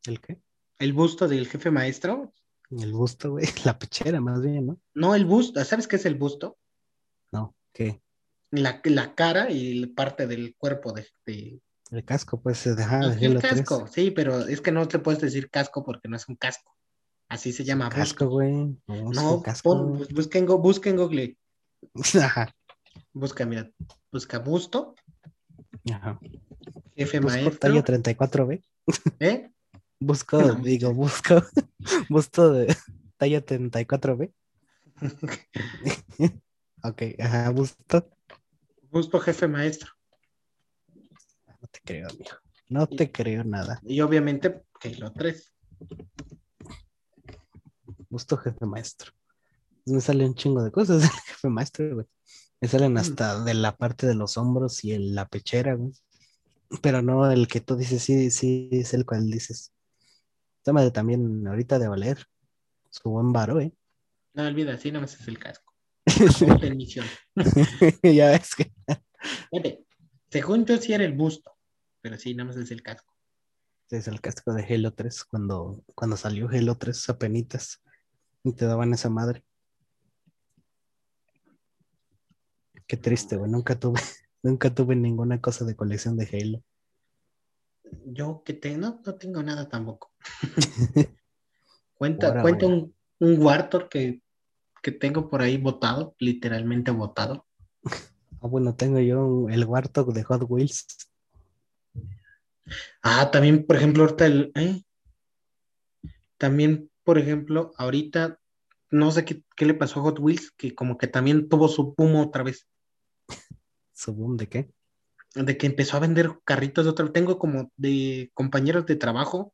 ¿El qué? El busto del jefe maestro. El busto, güey. La pechera, más bien, ¿no? No, el busto, ¿sabes qué es el busto? No, ¿qué? La, la cara y parte del cuerpo de, de- El casco, pues, sí, el 3. casco, sí, pero es que no te puedes decir casco porque no es un casco. Así se llama casco, güey. No, No, casco. pon, pues, busca en, Go- busca en Google, Ajá. busca, mira, busca busto, Ajá. jefe Busco maestro, talla 34B. ¿eh? Busco, No. digo, busco. Busto de talla 34B. ok, ajá, busto. Busto jefe maestro. No te creo, amigo. No te creo nada. Y obviamente Halo 3. Busto jefe maestro. Me salen un chingo de cosas del jefe maestro, güey. Me salen hasta de la parte de los hombros y en la pechera, güey. Pero no el que tú dices, sí, sí, es el cual dices. Esta madre también ahorita de valer. Su buen varo, ¿eh? No olvida, así nada más es el casco. Misión. ya ves que. Fíjate, según yo sí era el busto, pero sí, nada más es el casco. Es el casco de Halo 3 cuando, cuando salió Halo 3 apenitas y te daban esa madre. Qué triste, güey. Nunca tuve, nunca tuve ninguna cosa de colección de Halo. Yo que tengo, no, no tengo nada tampoco. Cuenta, Ahora, cuenta un, un Warthog que, que tengo por ahí botado, literalmente botado. Ah, bueno, tengo yo el Warthog de Hot Wheels. Ah, también, por ejemplo, ahorita el. ¿eh? También, por ejemplo, ahorita no sé qué, qué le pasó a Hot Wheels, que como que también tuvo su boom otra vez, ¿Su boom de qué? de que empezó a vender carritos de otra vez. Tengo como de compañeros de trabajo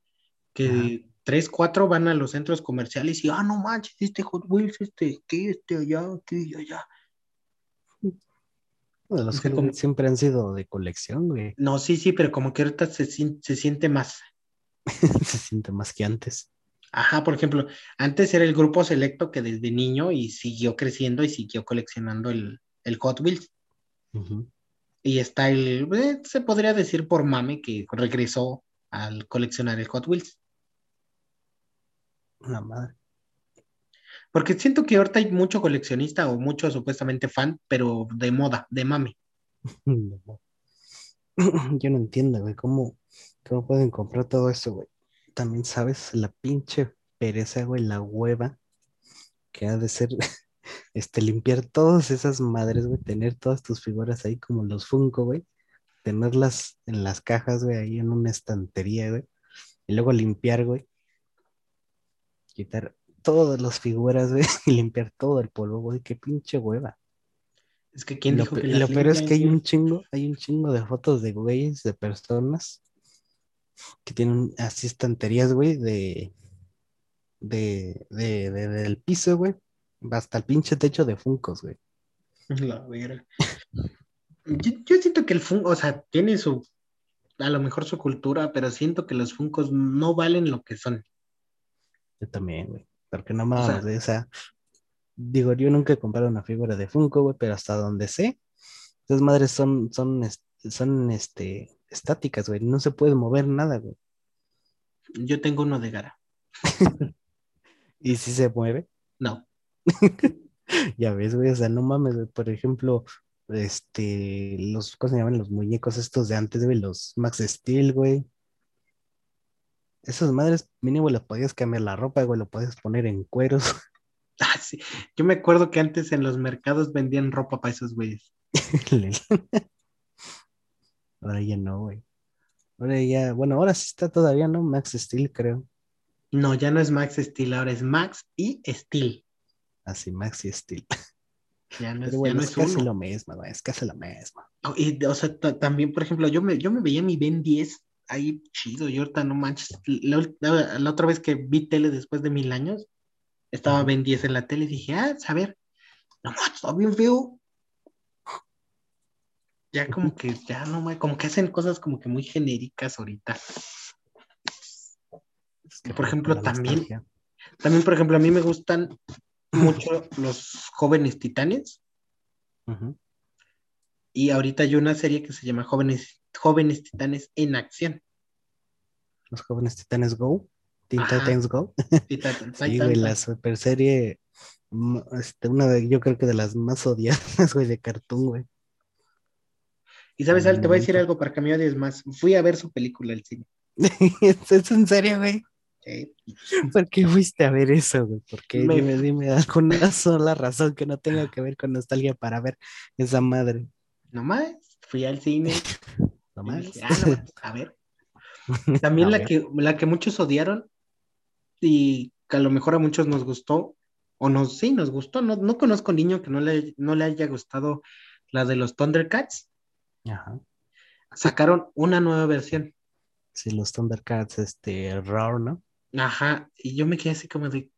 que tres, cuatro van a los centros comerciales y, ah, no manches, este Hot Wheels, este, aquí, este, allá, aquí y allá. Bueno, Los Wheels siempre han sido de colección, güey. No, sí, sí, pero como que ahorita se, se siente más. Se siente más que antes. Ajá, por ejemplo, antes era el grupo selecto que desde niño y siguió creciendo y siguió coleccionando el, el Hot Wheels. Y está el, eh, se podría decir por mame que regresó al coleccionar el Hot Wheels. La madre. Porque siento que ahorita hay mucho coleccionista o mucho supuestamente fan, pero de moda, de mame. No. Yo no entiendo, güey, cómo, cómo pueden comprar todo eso, güey. También sabes la pinche pereza, güey, la hueva que ha de ser este limpiar todas esas madres, güey, tener todas tus figuras ahí como los Funko, güey, tenerlas en las cajas, güey, ahí en una estantería, güey, y luego limpiar, güey, quitar todas las figuras, güey, y limpiar todo el polvo, güey, qué pinche hueva. Es que quién lo, dijo que lo peor es que hay un chingo, hay un chingo de fotos de güeyes, de personas que tienen así estanterías, güey, de, de, de, de- del piso, güey, hasta el pinche techo de Funcos, güey. La verga. Yo, yo siento que el Funko, o sea, tiene su, a lo mejor su cultura, pero siento que los Funcos no valen lo que son. Yo también, güey. Porque no mames, o sea, digo, yo nunca he comprado una figura de Funko, güey, pero hasta donde sé, esas madres son, son, son, este, estáticas, güey, no se puede mover nada, güey. Yo tengo uno de Gara. Y si se mueve, No. ya ves, güey, o sea, no mames, güey, por ejemplo, este, los, ¿cómo se llaman? Los muñecos estos de antes, güey, los Max Steel, güey. Esas madres, mínimo le podías cambiar la ropa, güey, lo podías poner en cueros. Ah, sí. Yo me acuerdo que antes en los mercados vendían ropa para esos güeyes. Ahora ya no, güey. Ahora ya, bueno, ahora sí está todavía, ¿no? Max Steel, creo. No, ya no es Max Steel, ahora es Max y Steel. Así, Max y Steel. Ya no es, Pero ya no es es casi uno. lo mismo, güey, es casi lo mismo. Oh, Y, o sea, ta- también, por ejemplo, yo me, yo me veía mi Ben 10 ahí chido, y ahorita no manches. La, ul- la- la otra vez que vi tele después de mil años, estaba. Ben 10 en la tele y dije, ah, a ver, no manches, está bien feo. Ya como que, ya no, ma- como que hacen cosas como que muy genéricas ahorita. Es que Por ejemplo, también- nostalgia. También, por ejemplo, a mí me gustan mucho los jóvenes titanes. Y ahorita hay una serie que se llama Jóvenes, Jóvenes Titanes en Acción. Los jóvenes titanes Go, Teen Ajá. Titans Go. Sí, güey, la super serie, mm, este, una de, yo creo que de las más odiadas, güey, de cartoon, güey. Y sabes, Al, te voy a decir algo para que me odies más. Fui a ver su película al cine. ¿Es es en serio, güey? Sí. ¿Por qué fuiste a ver eso, güey? ¿Por qué? Me- Dime, dime alguna sola razón que no tenga que ver con nostalgia para ver esa madre. Nomás, fui al cine. No y más. dije, "Ah, no mames, a ver. También A la ver. que, la que muchos odiaron y que a lo mejor a muchos nos gustó, o no, sí, nos gustó. No, no conozco niño que no le, no le haya gustado la de los Thundercats. Ajá. Sacaron una nueva versión. Sí, los Thundercats, este, Roar, ¿no? Ajá, y yo me quedé así como de,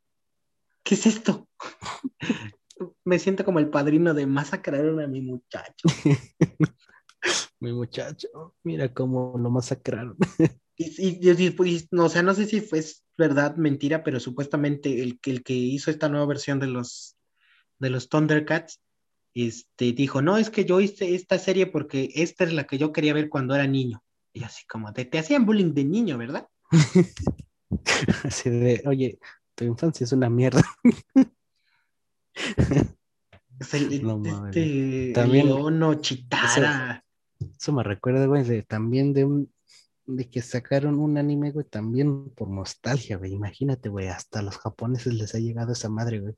¿qué es esto? me siento como el padrino de masacraron a mi muchacho. Mi muchacho, mira cómo lo masacraron. Y, y- no, o sea, no sé si fue verdad, mentira, pero supuestamente el, que- el que hizo esta nueva versión de los, de los Thundercats, este, dijo, no, es que yo hice esta serie porque esta es la que yo quería ver cuando era niño. Y así como, te, te hacían bullying de niño, ¿verdad? Así de, oye, tu infancia es una mierda. Es el, No este, También- Leono, Chitara. Eso me recuerda, güey, de, también de un, de que sacaron un anime, güey, también por nostalgia, güey. Imagínate, güey, hasta a los japoneses les ha llegado esa madre, güey.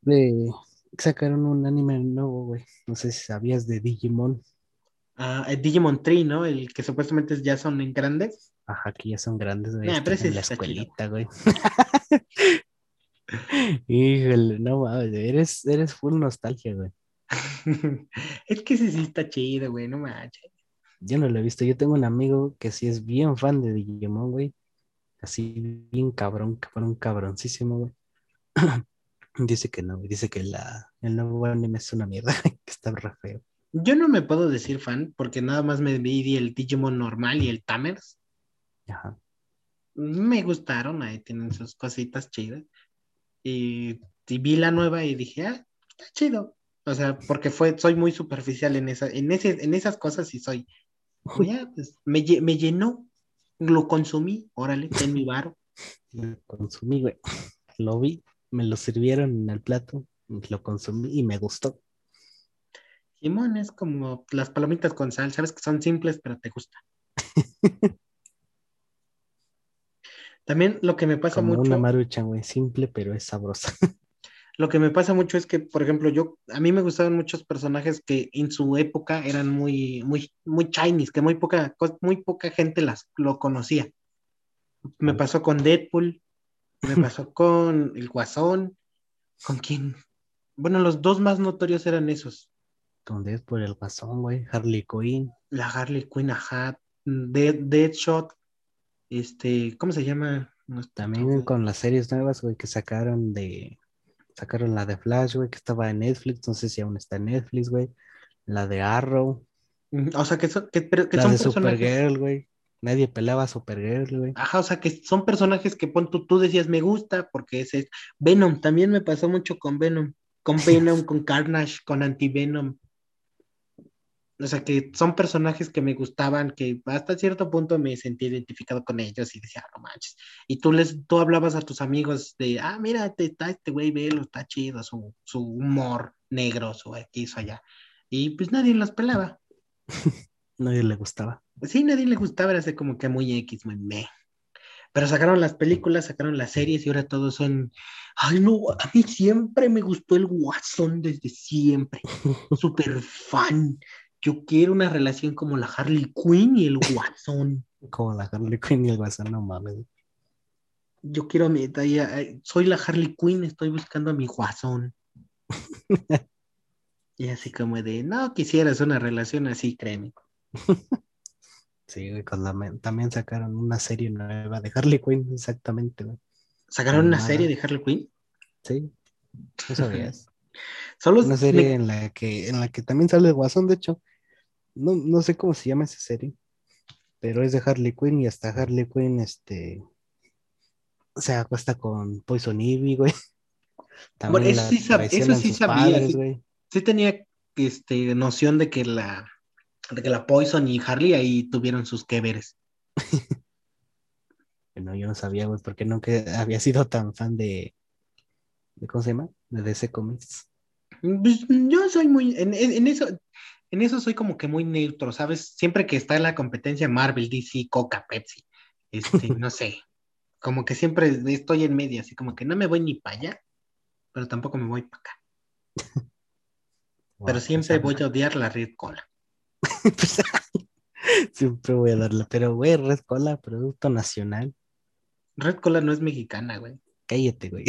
De, sacaron un anime nuevo, güey. No sé si sabías de Digimon. Ah, el Digimon Tree, ¿no? El que supuestamente ya son en grandes. Ajá, que ya son grandes, güey. Nah, pero en la chido. escuelita, güey. Híjole, no mames, eres, eres full nostalgia, güey. es que ese sí está chido, güey, no manches. Yo no lo he visto. Yo tengo un amigo que sí es bien fan de Digimon, güey. Así, bien cabrón, cabrón, cabroncísimo, güey. Dice que no. Dice que la, el nuevo anime es una mierda, que está re feo. Yo no me puedo decir fan porque nada más me vi el Digimon normal y el Tamers. Ajá. Me gustaron, ahí tienen sus cositas chidas. Y, y vi la nueva y dije, ah, está chido. O sea, porque fue, soy muy superficial en esa, en ese, en esas cosas y soy. Como ya, pues, me, me llenó, lo consumí, órale, ten mi varo. Lo consumí, güey. Lo vi, me lo sirvieron en el plato, lo consumí y me gustó. Simón es como las palomitas con sal, sabes que son simples, pero te gusta. También lo que me pasa Como mucho, una maruchan, güey. Simple, pero es sabrosa. lo que me pasa mucho es que, por ejemplo, yo, a mí me gustaban muchos personajes que en su época eran muy, muy, muy Chinese, que muy poca, muy poca gente las, lo conocía. Me pasó con Deadpool, me pasó con el Guasón, con quien, bueno, los dos más notorios eran esos. Con Deadpool, el guasón, güey. Harley Quinn. La Harley Quinn, ajá. Dead, Deadshot. Este, ¿cómo se llama? No También con las series nuevas, güey, que sacaron de. Sacaron la de Flash, güey, que estaba en Netflix. No sé si aún está en Netflix, güey. La de Arrow. O sea, que son, que, pero que La son de personajes. Supergirl, güey. Nadie pelaba a Supergirl, güey. Ajá, o sea, que son personajes que pon tú, tú decías me gusta porque ese es Venom. También me pasó mucho con Venom. Con Venom, con Carnage, con Anti-Venom. O sea, que son personajes que me gustaban, que hasta cierto punto me sentí identificado con ellos y decía, "Ah, no manches. Y tú les, tú hablabas a tus amigos de, ah, mira, te- está este güey, velo, está chido, su, su humor negro, su aquí, su allá. Y pues nadie los pelaba. Nadie le gustaba. Sí, nadie le gustaba, era así como que muy X, muy meh. Pero sacaron las películas, sacaron las series y ahora todos son. Ay, no, a mí siempre me gustó el Watson desde siempre. Súper fan. Yo quiero una relación como la Harley Quinn y el Watson. Como la Harley Quinn y el guasón, no mames. Yo quiero a mi. ay, ay, Soy la Harley Quinn, estoy buscando a mi Watson. Y así como de, no quisieras una relación así, créeme. Sí, güey, con la men- también sacaron una serie nueva de Harley Quinn, exactamente, güey. ¿Sacaron una serie de Harley Quinn? Sí, ¿no sabías? Solo Una me- serie en la que, en la que también sale el Guasón, de hecho. No, no sé cómo se llama esa serie, pero es de Harley Quinn y hasta Harley Quinn, este, se acuesta con Poison Ivy, güey. Bueno, eso sí sab- traicionan eso sí sus sabía, padres, sí. tenía este, noción de que la de que la Poison y Harley ahí tuvieron sus que veres. No, yo no sabía, güey, porque nunca había sido tan fan de, de ¿cómo se llama? De DC Comics. Pues, yo soy muy, en, en- en eso, en eso soy como que muy neutro, ¿sabes? Siempre que está en la competencia Marvel, DC, Coca, Pepsi, este, no sé, como que siempre estoy en medio, así como que no me voy ni para allá, pero tampoco me voy para acá. Pero Wow, siempre voy a odiar la Red Cola. Pues, Siempre voy a darle, pero güey, Red Cola, producto nacional. Red Cola no es mexicana, güey. Cállate, güey.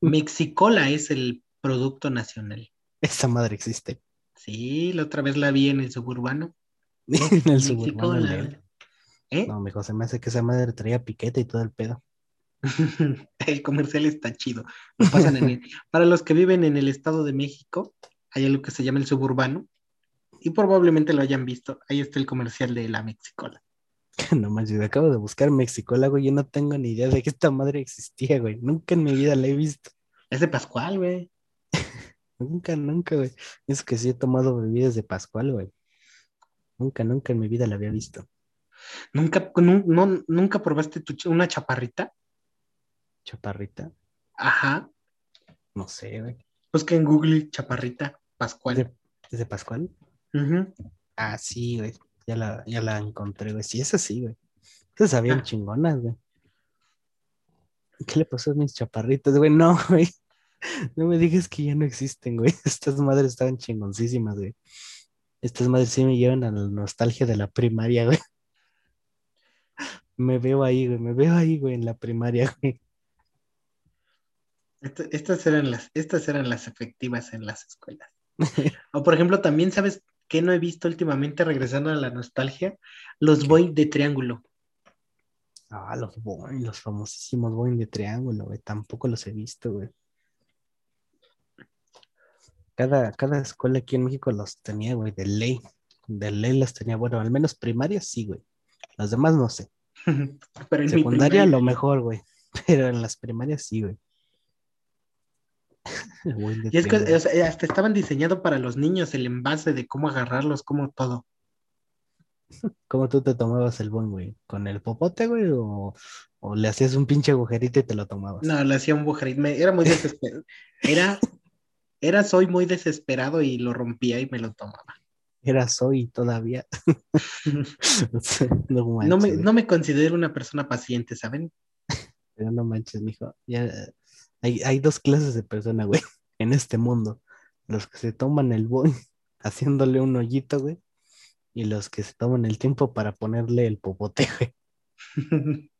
Mexicola es el producto nacional. Esa madre existe. Sí, la otra vez la vi en el suburbano. en el suburbano. el. León. ¿Eh? No, mejor se me hace que esa madre traía piquete y todo el pedo. El comercial está chido. Lo pasan en el- Para los que viven en el Estado de México, hay algo que se llama el suburbano y probablemente lo hayan visto. Ahí está el comercial de la Mexicola. No manches, acabo de buscar Mexicola, güey. Yo no tengo ni idea de que esta madre existía, güey. Nunca en mi vida la he visto. Es de Pascual, güey. Nunca, nunca, güey. Es que sí he tomado bebidas de Pascual, güey. Nunca, nunca en mi vida la había visto. ¿Nunca, nu- no, ¿Nunca probaste tu una chaparrita? Chaparrita. Ajá. No sé, güey. Busca en Google chaparrita Pascual. ¿Es de, es de Pascual? Ujú. Ah, sí, güey. Ya la, ya la encontré, güey. Sí, es así, güey. Esas sabían Ah. chingonas, güey. ¿Qué le pasó a mis chaparritas, güey? No, güey. No me digas que ya no existen, güey. Estas madres estaban chingoncísimas, güey. Estas madres sí me llevan a la nostalgia de la primaria, güey. Me veo ahí, güey. Me veo ahí, güey, en la primaria, güey. Esta- Estas eran las, estas eran las efectivas en las escuelas. O por ejemplo, también sabes que no he visto últimamente regresando a la nostalgia, los boy de triángulo. Ah, los Boeing, los famosísimos Boeing de triángulo, güey. Tampoco los he visto, güey. Cada, cada escuela aquí en México los tenía, güey, de ley. De ley las tenía, bueno, al menos primarias sí, güey. Las demás no sé. Pero en Secundaria primaria- lo mejor, güey. Pero en las primarias sí, güey. Y es que triángulo. o sea, hasta estaban diseñados para los niños el envase de cómo agarrarlos, cómo todo. ¿Cómo tú te tomabas el Boeing, güey? ¿Con el popote, güey? O, o le hacías un pinche agujerito y te lo tomabas? No, le hacía un bujerito. me- Era muy desesperado. Era, era soy muy desesperado y lo rompía y me lo tomaba. Era soy todavía. no me, no me considero una persona paciente, ¿saben? Pero no manches, mijo. Ya hay, hay dos clases de personas, güey, en este mundo. Los que se toman el boing haciéndole un hoyito, güey. Y los que se toman el tiempo para ponerle el popote, güey.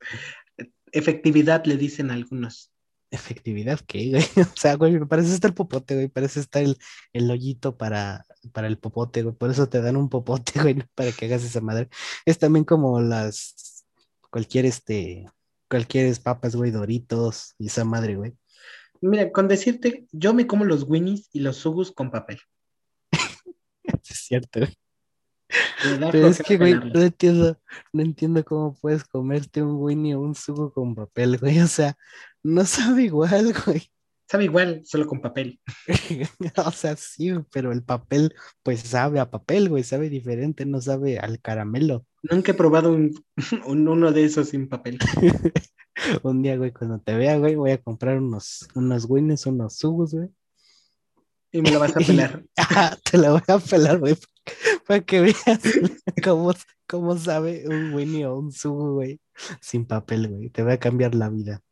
Efectividad le dicen algunos. Efectividad, ¿qué, güey? O sea, güey, me parece estar el popote, güey. Parece estar el, el hoyito para para el popote, güey. Por eso te dan un popote, güey, para que hagas esa madre. Es también como las, cualquier, este, cualquier papas, güey, doritos y esa madre, güey. Mira, con decirte, yo me como los winnies y los sugus con papel. es cierto, güey. Pero es que, güey, no entiendo, no entiendo cómo puedes comerte un winnie o un sugo con papel, güey. O sea, no sabe igual, güey. Sabe igual, solo con papel. o sea, sí, pero el papel, pues sabe a papel, güey, sabe diferente, no sabe al caramelo. Nunca he probado un, uno de esos sin papel. un día, güey, cuando te vea, güey, voy a comprar unos, unos winnies, unos sugos, güey. Y me lo vas a pelar. te lo voy a pelar, güey, para que veas cómo, cómo sabe un winnie o un sugo, güey, sin papel, güey. Te voy a cambiar la vida.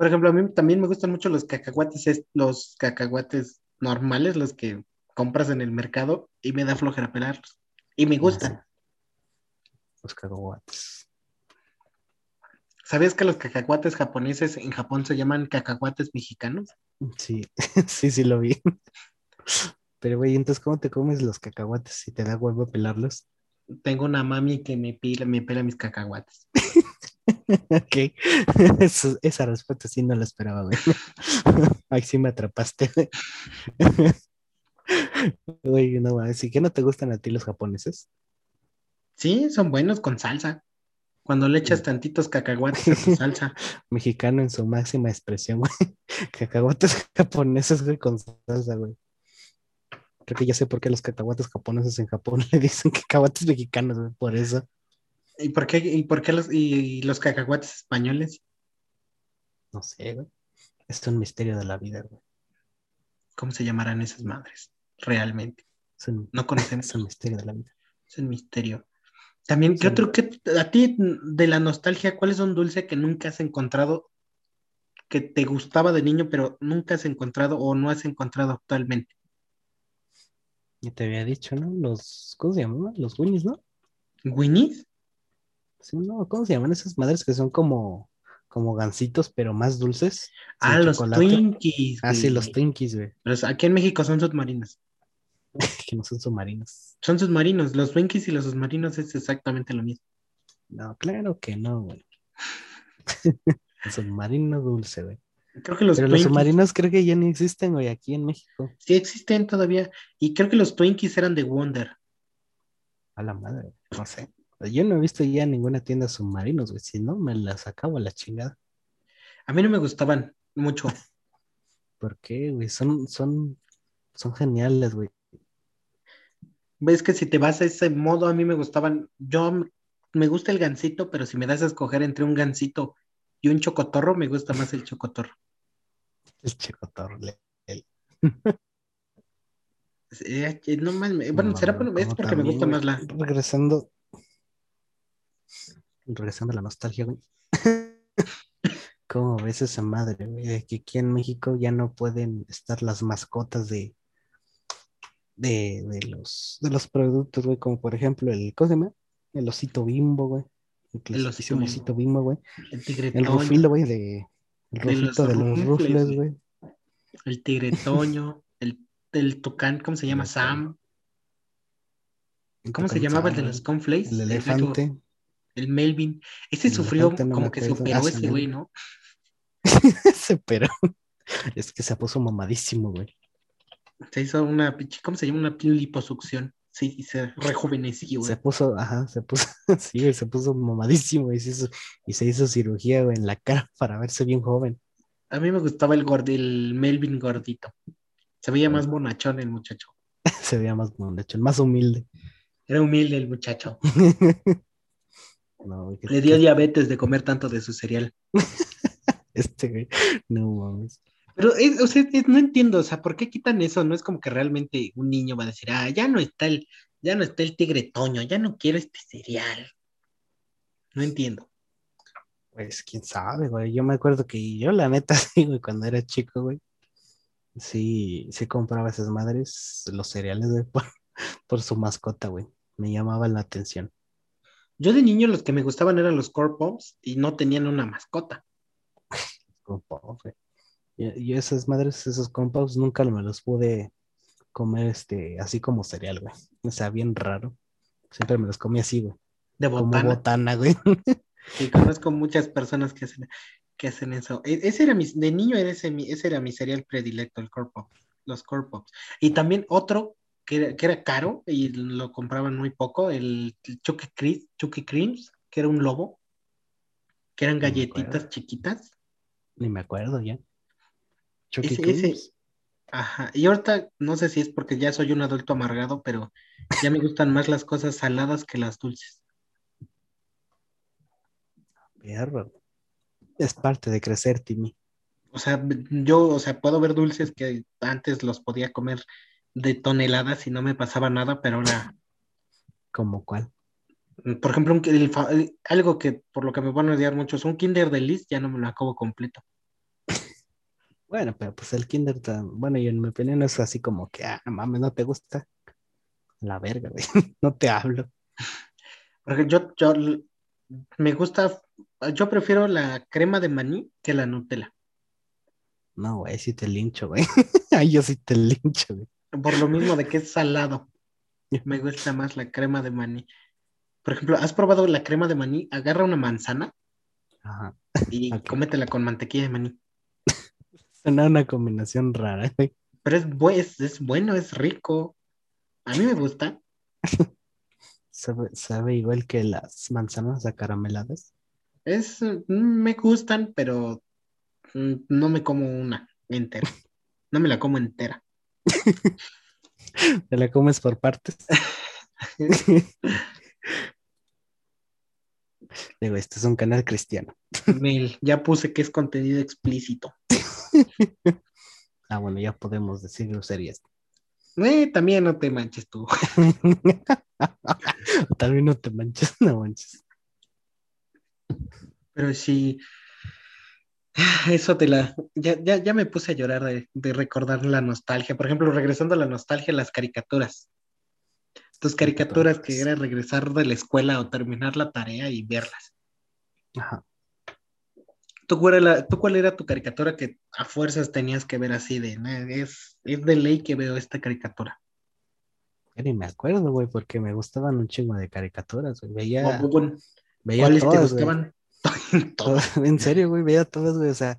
Por ejemplo, a mí también me gustan mucho los cacahuates, los cacahuates normales, los que compras en el mercado, y me da flojera pelarlos. Y me gustan. Los cacahuates. ¿Sabías que los cacahuates japoneses en Japón se llaman cacahuates mexicanos? Sí, sí, sí lo vi. Pero, güey, entonces, ¿cómo te comes los cacahuates si te da huevo pelarlos? Tengo una mami que me, pila, me pela mis cacahuates. Ok, esa respuesta sí no la esperaba, güey. Ay, sí me atrapaste, güey. no, güey, ¿sí que no te gustan a ti los japoneses? Sí, son buenos con salsa. Cuando le echas tantitos cacahuates a tu salsa. Mexicano en su máxima expresión, güey. Cacahuates japoneses, güey, con salsa, güey. Creo que ya sé por qué los cacahuates japoneses en Japón le dicen cacahuates mexicanos, güey, por eso. ¿Y por qué, y por qué los, y los cacahuates españoles? No sé, güey. Es un misterio de la vida, güey. ¿Cómo se llamarán esas madres? Realmente. no conocemos. Es un misterio de la vida. Es un misterio. También, ¿qué otro que a ti de la nostalgia, cuál es un dulce que nunca has encontrado que te gustaba de niño, pero nunca has encontrado o no has encontrado actualmente? Ya te había dicho, ¿no? Los, ¿cómo se llaman? Los Winnies, ¿no? ¿Winnies? No, ¿cómo se llaman esas madres que son como, como gansitos, pero más dulces? Ah, los Twinkies. Ah, sí, los Twinkies, güey. Pero aquí en México son submarinos. que no son submarinos. Son submarinos. Los Twinkies y los submarinos es exactamente lo mismo. No, claro que no, güey. submarino dulce, güey. Creo que los Pero los submarinos creo que ya no existen, güey, aquí en México. Sí existen todavía. Y creo que los Twinkies eran de Wonder. A la madre, no sé. Yo no he visto ya ninguna tienda submarinos, güey. Si no, me las acabo a la chingada. A mí no me gustaban mucho. ¿Por qué, güey? Son, son, son geniales, güey. Ves que si te vas a ese modo, a mí me gustaban. Yo me gusta el gansito, pero si me das a escoger entre un gansito y un chocotorro, me gusta más el chocotorro. El chocotorro, el... no más, bueno, será es porque me gusta más la. Regresando, regresando a la nostalgia, güey. ¿Cómo ves esa madre, güey? De que aquí en México ya no pueden estar las mascotas de, de, de los, de los productos, güey, como por ejemplo el, ¿cómo se llama? El osito bimbo, güey. El, osito, bimbo, güey. El tigre El rufilo, güey, de, el rufito de los, rufles, güey. El tigre toño, el, el tucán, ¿cómo se llama? Sam. ¿Cómo se llamaba el de los conflays? El elefante el Melvin. Ese sufrió como que se operó ese güey, ¿no? se operó. Es que se puso mamadísimo, güey. Se hizo una, ¿cómo se llama? Una liposucción. Sí, y se rejuveneció, Se puso, ajá, se puso, sí, se puso mamadísimo y se hizo, y se hizo cirugía, güey, en la cara para verse bien joven. A mí me gustaba el, el Melvin gordito. Se veía más bonachón el muchacho. se veía más bonachón, más humilde. Era humilde el muchacho. Le dio diabetes de comer tanto de su cereal. este güey, no mames. Pero, o sea, no entiendo, o sea, ¿por qué quitan eso? No es como que realmente un niño va a decir, ah, ya no está el, ya no está el tigre toño, ya no quiero este cereal. No entiendo. Pues quién sabe, güey. Yo me acuerdo que yo, la neta, sí, güey, cuando era chico, güey, sí, sí compraba esas madres, los cereales, güey, por, por su mascota, güey. Me llamaba la atención. Yo de niño los que me gustaban eran los Core Pops y no tenían una mascota. Yo esas madres, esos compounds nunca me los pude comer este, así como cereal, güey. O sea, bien raro. Siempre me los comí así, güey. De Como botana. botana, güey. Sí, conozco muchas personas que hacen, que hacen eso. E- Ese era mi, de niño era ese, mi- ese era mi cereal predilecto, el Corn Pop, los Corn Pops. Y también otro que era, que era caro y lo compraban muy poco, el Chucky Crisp, Chucky Creams, que era un lobo, que eran galletitas chiquitas. Ni me acuerdo ya. Chucky Ese-. Ajá. Y ahorita no sé si es porque ya soy un adulto amargado, pero ya me gustan más las cosas saladas que las dulces. Es parte de crecer, Timmy. O sea, yo, o sea, puedo ver dulces que antes los podía comer de toneladas y no me pasaba nada, pero ahora, ¿Como cuál? por ejemplo, un- el fa- el- algo que por lo que me van a odiar mucho es un Kinder de Lis, ya no me lo acabo completo. Bueno, pero pues el Kinder, bueno, y en mi opinión es así como que, ah, mames, no te gusta. La verga, güey. No te hablo. Porque yo, yo me gusta, yo prefiero la crema de maní que la Nutella. No, güey, sí te lincho, güey. Ay, yo sí te lincho, güey. Por lo mismo de que es salado. Me gusta más la crema de maní. Por ejemplo, ¿has probado la crema de maní? Agarra una manzana Ajá. y Ok. cómetela con mantequilla de maní. Suena una combinación rara, güey. Pero es, es, es bueno, es rico. A mí me gusta. Sabe, sabe igual que las manzanas acarameladas. Es, mm, me gustan, pero mm, no me como una entera. No me la como entera. Te la comes por partes. Digo, este es un canal cristiano. Mel, ya puse que es contenido explícito. Ah, bueno, ya podemos decir groserías. Eh, también no te manches tú. Vez no te manches, no manches. Pero sí, eso te la. Ya, ya, ya me puse a llorar de, de recordar la nostalgia. Por ejemplo, regresando a la nostalgia, las caricaturas. Tus caricaturas que era regresar de la escuela o terminar la tarea y verlas. Ajá. ¿Tú cuál, era la- tú cuál era tu caricatura que a fuerzas tenías que ver así de, "Nah, es, es de ley que veo esta caricatura? Ni me acuerdo, güey, porque me gustaban un chingo de caricaturas, güey. Veía, veía. En serio, güey, veía todas, güey, o sea,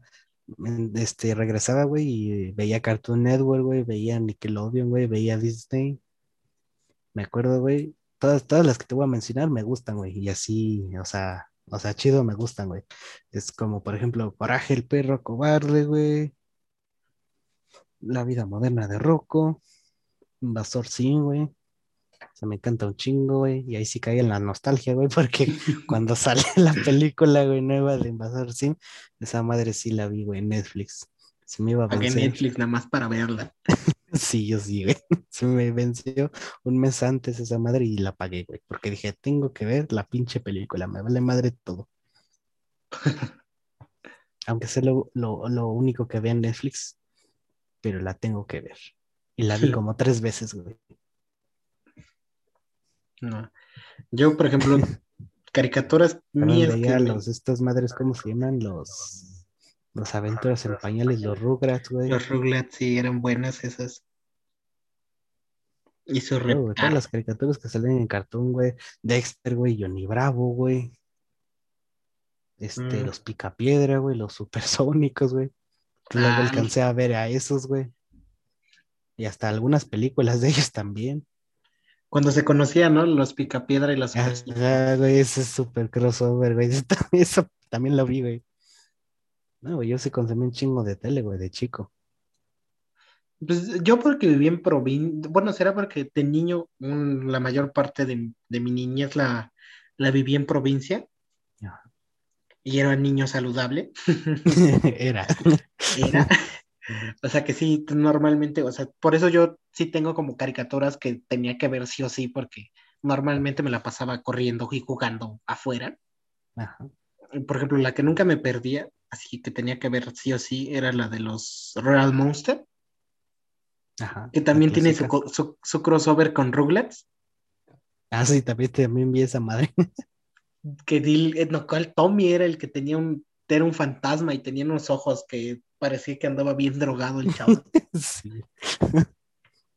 este, regresaba, güey, y veía Cartoon Network, güey, veía Nickelodeon, güey, veía Disney. Me acuerdo, güey, todas, todas las que te voy a mencionar me gustan, güey, y así, o sea, o sea, chido me gustan, güey. Es como, por ejemplo, Coraje el perro cobarde, güey. La vida moderna de Rocco. Invasor Sim, güey. Sea, me encanta un chingo, güey. Y ahí sí cae en la nostalgia, güey, porque cuando sale la película, güey, nueva de Invasor Sim, esa madre sí la vi, güey, en Netflix. Se me iba a Pagué vencer. Netflix nada más para verla. Sí, yo sí, güey. Se me venció un mes antes esa madre y la pagué, güey, porque dije, tengo que ver la pinche película, me vale madre todo. Aunque sea lo, lo, lo único que vea en Netflix, pero la tengo que ver. Y la vi como tres veces, güey. No. Yo, por ejemplo, caricaturas mías que los, estas madres, ¿cómo se llaman? Los, los aventuras en pañales, los Rugrats, güey. los Rugrats sí eran buenas esas. Y su güey, todas las caricaturas que salen en cartoon, güey. Dexter, güey, Johnny Bravo, güey. Este, Mm. los Picapiedra, güey, los supersónicos, güey. Luego Ah, alcancé a ver a esos, güey. Y hasta algunas películas de ellos también. Cuando se conocían, ¿no? Los Picapiedra y los Ajá, güey, ese es súper crossover, güey. Eso, tam- eso también lo vi, güey. No, güey, yo sí consumí un chingo de tele, güey, de chico. Pues yo porque viví en provincia, bueno, será porque de niño, la mayor parte de, de mi niñez la, la viví en provincia Ajá. y era niño saludable. Era. Era. O sea que sí, normalmente, o sea, por eso yo sí tengo como caricaturas que tenía que ver sí o sí, porque normalmente me la pasaba corriendo y jugando afuera. Ajá. Por ejemplo, la que nunca me perdía, así que tenía que ver sí o sí, era la de los Real Monster, Ajá. que también tiene su, su crossover con Rugrats, Ah, sí, también, también vi esa madre. que Dil, eh, no, ¿cuál? Tommy era el que tenía un, era un fantasma y tenía unos ojos que parecía que andaba bien drogado el chavo. Sí.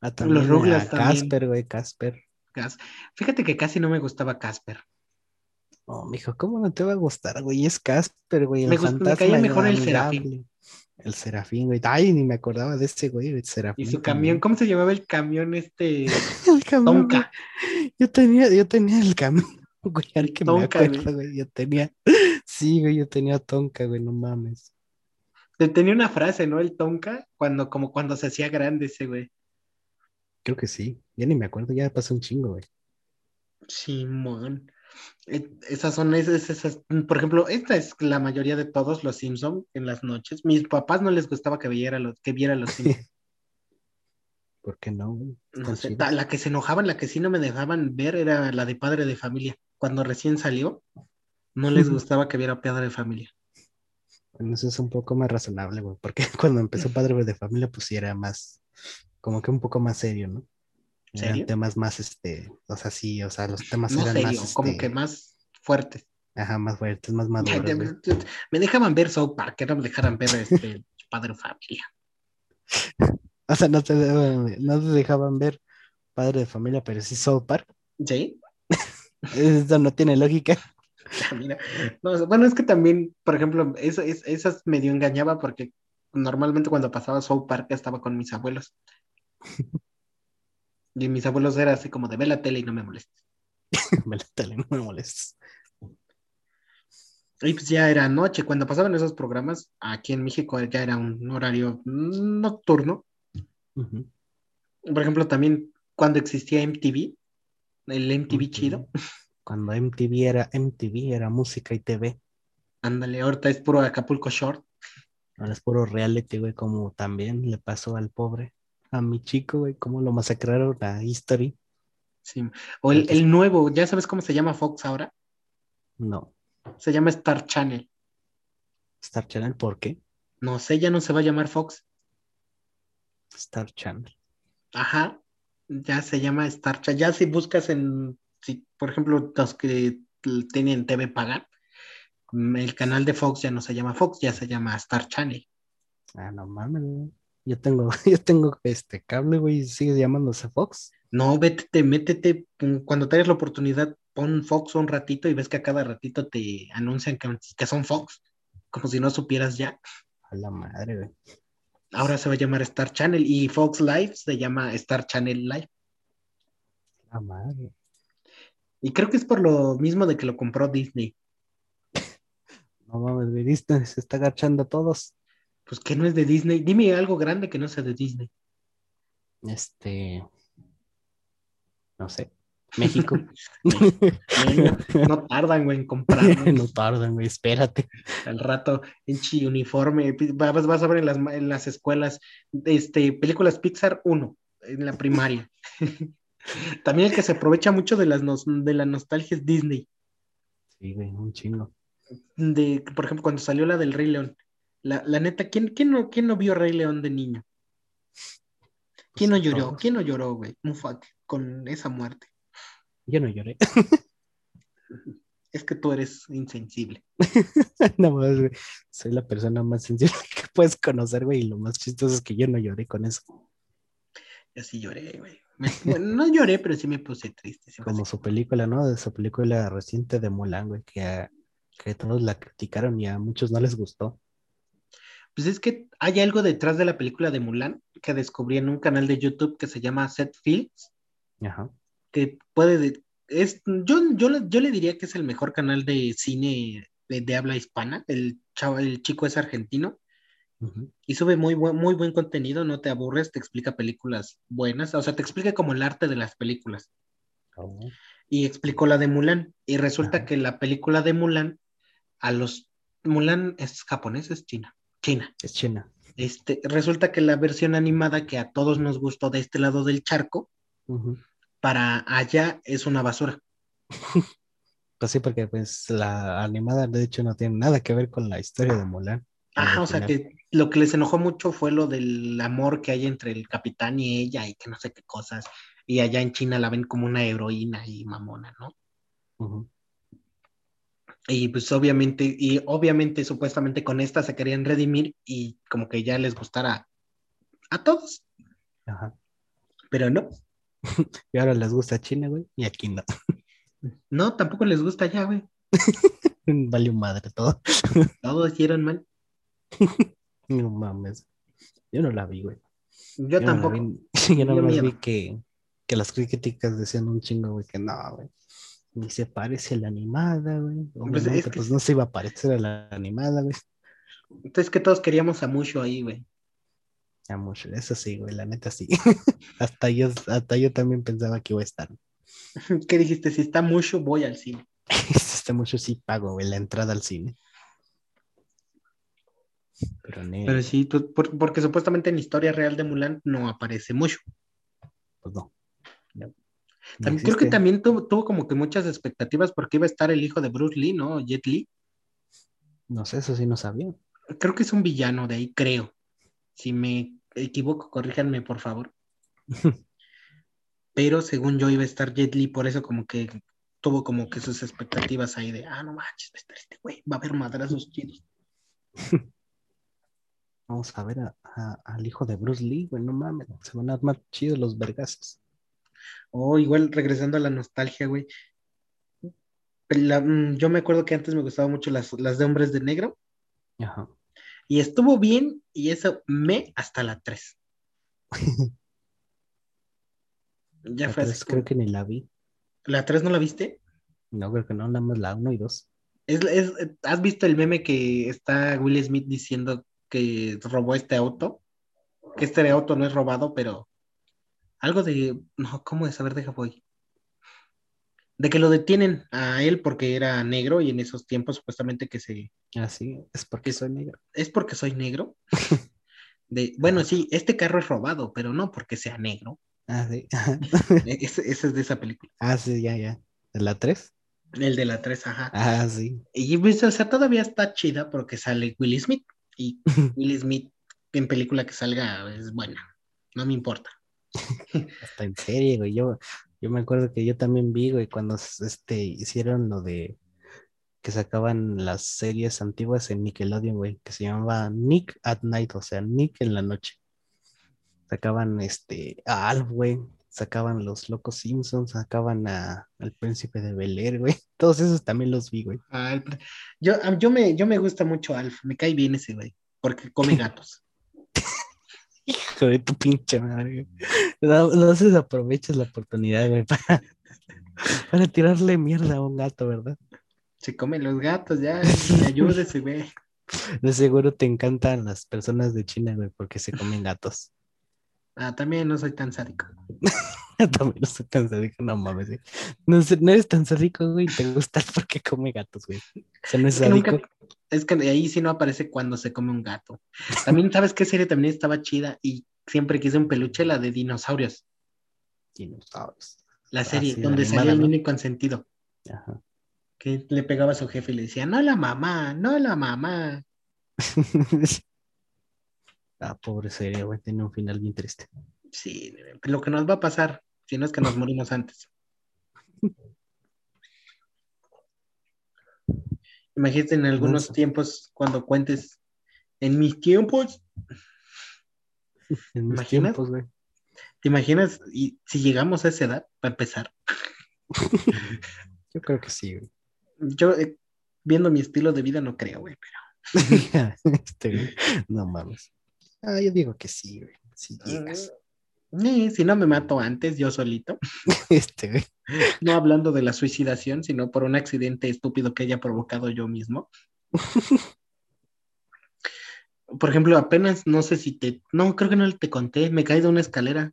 Ah, también Los a también. Casper, güey, Casper. Cas- Fíjate que casi no me gustaba Casper. No, mijo, ¿cómo no te va a gustar, güey? Es Casper, güey, el Me gust- me fantasma caía mejor el. Serafín. El Serafín, güey. Ay, ni me acordaba de ese, güey, el Y Serafín. su también. camión, ¿cómo se llamaba el camión este? El camión. Tonka. Yo tenía, yo tenía el camión, güey, al que me acuerdo, güey. Yo tenía, sí, güey, yo tenía Tonka, güey, no mames. Te- Tenía una frase, ¿no? El Tonka, cuando, como cuando se hacía grande ese güey. Creo que sí. Ya ni me acuerdo, ya pasó un chingo, güey. Simón. Eh, Esas son esas, esas, por ejemplo, esta es la mayoría de todos los Simpson en las noches. Mis papás no les gustaba que viera los, que viera los Simpson. ¿Por qué no, sé, la que se enojaban, la que sí no me dejaban ver era la de Padre de Familia. Cuando recién salió, no les gustaba que viera Padre de Familia. Bueno, eso es un poco más razonable, güey, porque cuando empezó Padre de Familia, pues sí era más, como que un poco más serio, ¿no? Eran temas más, este, o sea, sí, o sea, los temas No eran serio, más, como este, que más fuertes. ajá, más fuertes, más maduros, me, me dejaban ver South Park, que no me dejaran ver este Padre de Familia. O sea, no te, dejaban- no te dejaban ver Padre de Familia, pero sí South Park. ¿Sí? Eso no tiene lógica. Mira. No, bueno, es que también, por ejemplo, eso, es- esas medio engañaba porque normalmente cuando pasaba South Park estaba con mis abuelos. Y mis abuelos era así como de ve la tele y no me molestes. Me la tele, no me molestes. Y pues ya era noche. Cuando pasaban esos programas, aquí en México ya era un horario nocturno. Ujú. Por ejemplo, también cuando existía MTV, el MTV chido, Cuando MTV era MTV, era música y TV. ándale, ahorita es puro Acapulco Short. Ahora es puro reality, güey, como también le pasó al pobre, a mi chico, güey, cómo lo masacraron a History. Sí. O el, nuevo, ¿ya sabes cómo se llama Fox ahora? No, Se llama Star Channel. Star Channel, ¿por qué? No sé, ya no se va a llamar Fox. Star Channel. Ajá, ya se llama Star Channel. Ya si buscas en, si, por ejemplo, los que tienen TV paga, mm, el canal de Fox ya no se llama Fox, ya se llama Star Channel. Ah, no mames. Yo tengo, yo tengo este cable, güey, y sigue llamándose Fox. No, vete, métete, mm, cuando tengas la oportunidad, pon Fox un ratito y ves que a cada ratito te anuncian que, que son Fox, como si no supieras ya. A la madre, güey. Ahora se va a llamar Star Channel y Fox Live se llama Star Channel Live. La madre. Y creo que es por lo mismo de que lo compró Disney. No mames, Disney se está agachando a todos. Pues que no es de Disney. Dime algo grande que no sea de Disney. Este, no sé, México. No tardan, güey, en comprarlo. no tardan, güey, espérate. Al rato, en chi uniforme. Vas, vas a ver en las, en las escuelas, este, películas Pixar 1, en la primaria. También el que se aprovecha mucho de, las de la nostalgia es Disney. Sí, güey, un chingo. De, por ejemplo, cuando salió la del Rey León. La, la neta, ¿quién, quién, no, ¿quién no vio Rey León de niño? ¿Quién no Pues, lloró? todos. ¿Quién no lloró, güey? Mufak, con esa muerte. Yo no lloré. Es que tú eres insensible. no más, güey. Soy la persona más sensible que puedes conocer, güey. Y lo más chistoso es que yo no lloré con eso. Yo sí lloré, güey. Me- bueno, no lloré, pero sí me puse triste. sí Como puse- su película, ¿no? De su película reciente de Mulan, güey, que, a- que todos la criticaron y a muchos no les gustó. Pues es que hay algo detrás de la película de Mulan que descubrí en un canal de YouTube que se llama Set Films, Ajá. que puede, de- es, yo, yo, le- yo le diría que es el mejor canal de cine de, de habla hispana. El chavo, el chico es argentino Y sube muy buen, muy buen contenido, no te aburres, te explica películas buenas, o sea, te explica como el arte de las películas. Oh, y explicó la de Mulan. Y resulta que la película de Mulan, a los. Mulan es japonés, es china. China. es China. Este, resulta que la versión animada que a todos nos gustó de este lado del charco, para allá es una basura. Pues sí, porque pues la animada de hecho no tiene nada que ver con la historia de Mulan. Ajá, o sea que lo que les enojó mucho fue lo del amor que hay entre el capitán y ella y que no sé qué cosas. Y allá en China la ven como una heroína y mamona, ¿no? Ujú. Y pues obviamente, y obviamente supuestamente con esta se querían redimir y como que ya les gustara a todos. Ajá. Pero no, Y ahora les gusta China, güey, y aquí no. no, tampoco les gusta ya, güey. Valió madre todo. Todos hicieron mal. No mames. Yo no la vi, güey. Yo no la tampoco. vi. Yo nada más vi que, que las críticas decían un chingo, güey, que no, güey. Ni se parece a la animada, güey. Pues es pues, que- no se iba a parecer a la animada, güey. Entonces que todos queríamos a Mushu ahí, güey. Ya mucho, eso sí, güey, la neta sí. hasta, yo, hasta yo también pensaba que iba a estar. ¿Qué dijiste? Si está Mushu, voy al cine. Este mucho sí pago, güey, la entrada al cine. Pero, ne, Pero sí, tú- por- porque supuestamente en la historia real de Mulan no aparece Mushu. pues no. No. No También- creo que también tuvo, tuvo como que muchas expectativas porque iba a estar el hijo de Bruce Lee, ¿no? Jet Li. No sé, eso sí no sabía. Creo que es un villano de ahí, creo. Si me equivoco, corríjanme, por favor. Pero según yo iba a estar Jet Li, por eso como que tuvo como que sus expectativas ahí de, ah, no manches, va a estar este güey, va a haber madrazos chidos. Vamos a ver a- a- al hijo de Bruce Lee, güey, no mames. Se van a armar chidos los vergazos. O igual regresando a la nostalgia, güey. La- mm, yo me acuerdo que antes me gustaban mucho las, las de hombres de negro Ajá. y estuvo bien y eso me hasta la 3. Ya La fue así tres como- creo que ni la vi. ¿La 3 no la viste? No, creo que no, nada más la 1 y 2. Es, es- ¿Has visto el meme que está Will Smith diciendo que robó este auto? Que este auto no es robado, pero algo de... No, ¿cómo es? A ver, deja voy. De que lo detienen a él porque era negro y en esos tiempos supuestamente que se... Ah, sí, es porque soy negro. ¿Es porque soy negro? De, bueno, sí, este carro es robado, pero no porque sea negro. Ah, sí. E- ese es de esa película. ah, sí, ya, ya. ¿De la 3? El de la 3, ajá. Ah, sí. Y pues, o sea, todavía está chida porque sale Will Smith. Y Will Smith en película que salga es buena. No me importa. Hasta en serie, güey. Yo, yo me acuerdo que yo también vi, güey, cuando este, hicieron lo de que sacaban las series antiguas en Nickelodeon, güey, que se llamaba Nick at Night, o sea, Nick en la noche. Sacaban este a Alf, güey. Sacaban los Locos Simpsons, sacaban a, al Príncipe de Bel Air, güey. Todos esos también los vi, güey. Ah, yo, yo, me, yo me gusta mucho Alf. Me cae bien ese güey. Porque come gatos. Hijo de tu pinche madre. No, no se aprovechas la oportunidad, güey, para, para tirarle mierda a un gato, ¿verdad? Se come los gatos, ya. Me ayuda ese güey. De seguro te encantan las personas de China, güey, porque se comen gatos. Ah, también no soy tan sádico. También no soy tan sádico, no mames, güey. No, no eres tan sádico, güey, te gusta porque come gatos, güey. O sea, no es Es que, nunca- sádico. es que ahí sí no aparece cuando se come un gato. También, ¿sabes qué serie también estaba chida? Y siempre quise un peluche, la de dinosaurios. Dinosaurios. La Ah, serie sí, la donde animada, salía el niño consentido. Ajá. Que le pegaba a su jefe y le decía, no la mamá, no la mamá. ah, pobre serie, güey, tiene un final bien triste. Sí, lo que nos va a pasar, si no es que nos morimos antes. Imagínate en algunos tiempos cuando cuentes, en mis tiempos, En mis ¿Imaginas? tiempos, güey. ¿te imaginas? Y si llegamos a esa edad, para empezar, Yo creo que sí, güey. yo eh, viendo mi estilo de vida no creo, güey, Este, güey, no mames. Ah, yo digo que sí, güey. Si pero llegas. eh, si no me mato antes, yo solito, Este, güey. no hablando de la suicidación, sino por un accidente estúpido que haya provocado yo mismo. Por ejemplo, apenas, no sé si te, no, creo que no te conté, me caí de una escalera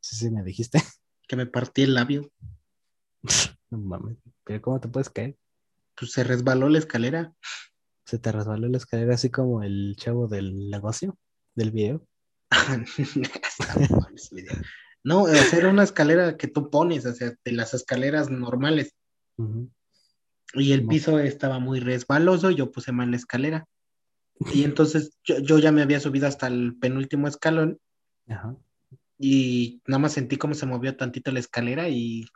Sí, sí, me dijiste. que me partí el labio, No mames. Pero ¿cómo te puedes caer? pues se resbaló la escalera. Se te resbaló la escalera así como el chavo del negocio, del video. No, o sea, era una escalera que tú pones, o sea, de las escaleras normales. Y el No. piso estaba muy resbaloso, yo puse mal la escalera. Y entonces yo, yo ya me había subido hasta el penúltimo escalón Ajá. y nada más sentí cómo se movió tantito la escalera y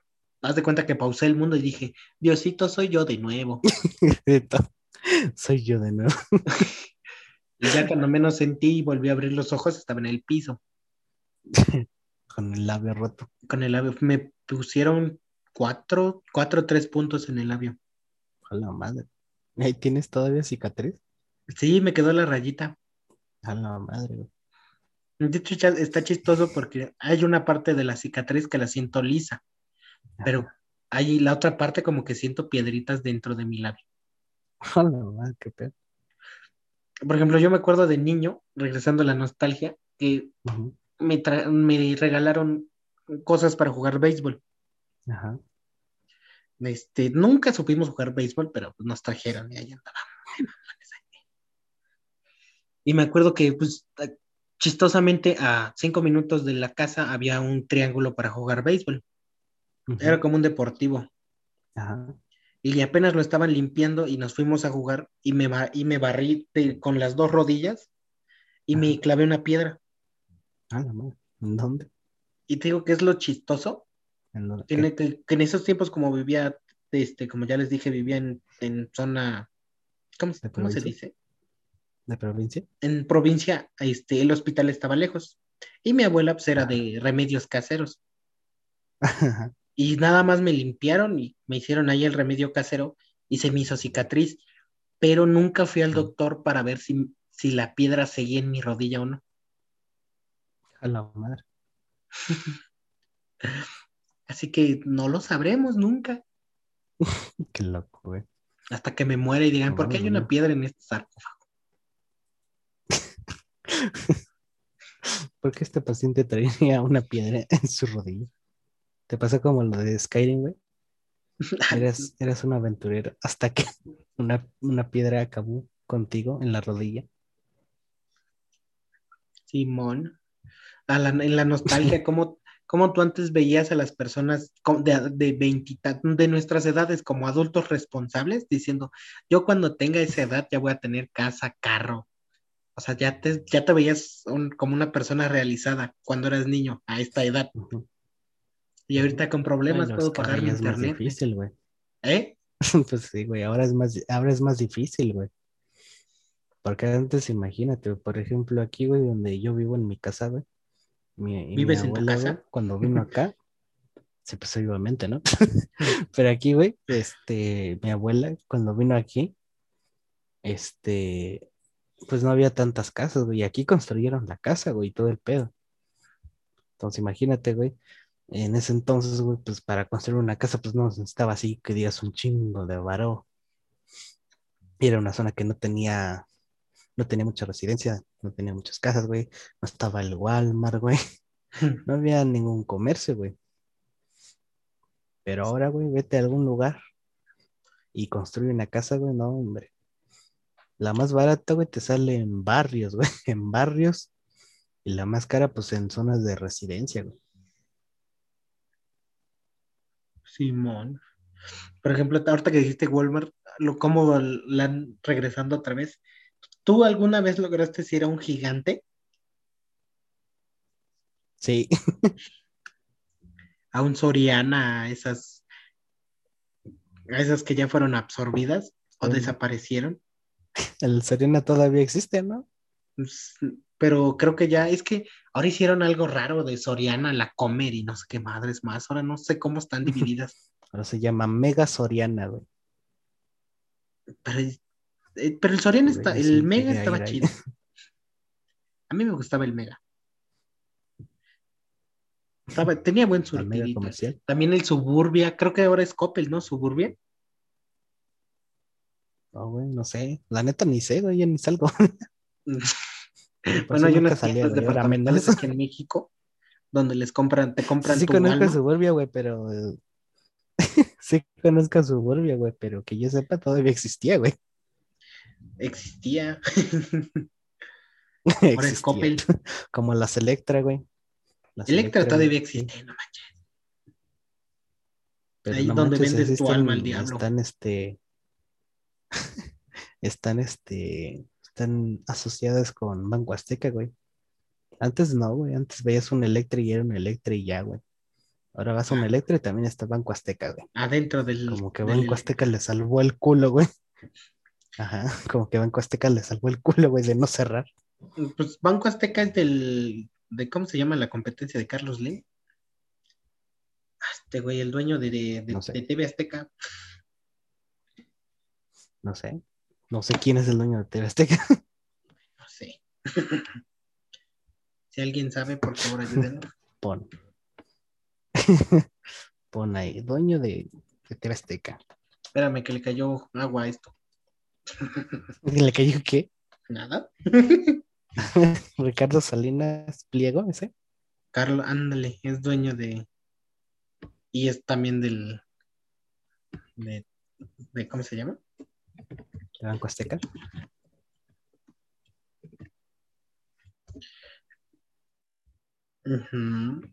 haz de cuenta que pausé el mundo y dije, Diosito, soy yo de nuevo. Soy yo de nuevo. Y ya cuando menos sentí y volví a abrir los ojos, estaba en el piso. Con el labio roto. Con el labio. Me pusieron cuatro, cuatro, tres puntos en el labio. A la madre. ¿Ahí tienes todavía cicatriz? Sí, me quedó la rayita. A la madre. De hecho, ya está chistoso porque hay una parte de la cicatriz que la siento lisa, pero hay la otra parte como que siento piedritas dentro de mi labio. A la madre, qué pedo. Por ejemplo, yo me acuerdo de niño, regresando a la nostalgia, que me, regalaron cosas para jugar béisbol. Ajá. Este, nunca supimos jugar béisbol, pero nos trajeron y ahí andábamos. Y me acuerdo que, pues, chistosamente, a cinco minutos de la casa había un triángulo para jugar béisbol. Era como un deportivo. Ajá. Y apenas lo estaban limpiando y nos fuimos a jugar y me, y me barrí de- con las dos rodillas y me clavé una piedra. A la madre. ¿En dónde? Y te digo que es lo chistoso, que, en- que- que en esos tiempos como vivía, este, como ya les dije, vivía en, en zona, ¿cómo, se- ¿De cómo se dice? ¿De provincia? En provincia, este, el hospital estaba lejos. Y mi abuela pues era de remedios caseros. Ajá. Y nada más me limpiaron y me hicieron ahí el remedio casero y se me hizo cicatriz. Pero nunca fui al doctor para ver si, si la piedra seguía en mi rodilla o no. A la madre. Así que no lo sabremos nunca. Qué loco, güey. Hasta que me muera y digan, No, ¿por qué hay una piedra en este sarcófago? ¿Por qué este paciente traía una piedra en su rodilla? ¿Te pasa como lo de Skyrim, güey? Eras, eras un aventurero hasta que una, una piedra acabó contigo en la rodilla. Simón. A la- en la nostalgia, ¿cómo, cómo tú antes veías a las personas de, de, 20 de nuestras edades como adultos responsables diciendo, yo cuando tenga esa edad ya voy a tener casa, carro? O sea, ya te, ya te veías un- como una persona realizada cuando eras niño a esta edad. Ujú. Y ahorita con problemas Ay, puedo pagar mi carrillos es más internet. difícil, güey. ¿Eh? Pues sí, güey, ahora es más, ahora es más difícil, güey. Porque antes, imagínate, por ejemplo, aquí, güey, donde yo vivo en mi casa, güey. Mi, mi ¿Vives en tu abuela, casa? güey, cuando vino acá, sí, pues obviamente, ¿no? Pero aquí, güey, este, mi abuela, cuando vino aquí, este, pues no había tantas casas, güey. y Aquí construyeron la casa, güey, todo el pedo. Entonces, imagínate, güey, en ese entonces, güey, pues para construir una casa, pues no necesitaba así que digas un chingo de varó. Y era una zona que no tenía, no tenía mucha residencia, no tenía muchas casas, güey. No estaba el Walmart, güey. No había ningún comercio, güey. Pero ahora, güey, vete a algún lugar y construye una casa, güey, no, hombre. La más barata, güey, te sale en barrios, güey, en barrios. Y la más cara, pues en zonas de residencia, güey. Simón. Por ejemplo, ahorita que dijiste Walmart, lo, ¿cómo la han regresando otra vez? ¿Tú alguna vez lograste ir a un gigante? Sí, A un Soriana, a esas, a esas que ya fueron absorbidas o Mm. desaparecieron. el Serena todavía existe, ¿no? Pero creo que ya, es que ahora hicieron algo raro de Soriana, la Comer y no sé qué madres más. Ahora no sé cómo están divididas. Ahora se llama Mega Soriana, güey. Pero, eh, pero el Soriana está, el sí, Mega estaba ahí. chido. A mí me gustaba el Mega. Estaba- tenía buen surtidito. También el Suburbia, creo que ahora es Coppel, ¿no? Suburbia. No, güey, no sé. La neta ni sé, güey, yo ni salgo. Por bueno, hay unas salía, tiendas departamentales aquí en México donde les compran, te compran Sí tu conozco alma. Suburbia, güey, pero... sí conozco Suburbia, güey, pero que yo sepa todavía existía, güey. Existía. Coppel. Como las Electra, güey. Las Electra todavía sí. existe, no manches. Pero Ahí no donde manches, vendes tu alma al diablo. Están, este... están, este... Están asociadas con Banco Azteca, güey. Antes no, güey. Antes veías un Electra y era un Electra y ya, güey. Ahora vas a un. Electra y también está Banco Azteca, güey. Adentro del. Como que del Banco Azteca le salvó el culo, güey. Ajá, como que Banco Azteca le salvó el culo, güey, de no cerrar. Pues Banco Azteca es del, de cómo se llama la competencia de Carlos Lee. Ah, Este güey, el dueño de, de, de- No sé. de TV Azteca. No sé. No sé quién es el dueño de TV Azteca. No sé. si alguien sabe, por favor, ayúdenos. Pon. Pon ahí, dueño de, de TV Azteca. Espérame que le cayó agua a esto. ¿Le cayó qué? Nada. Ricardo Salinas Pliego, ese. Carlos, ándale, es dueño de. Y es también del. De, de- ¿Cómo se llama? De Banco Azteca. Ujú.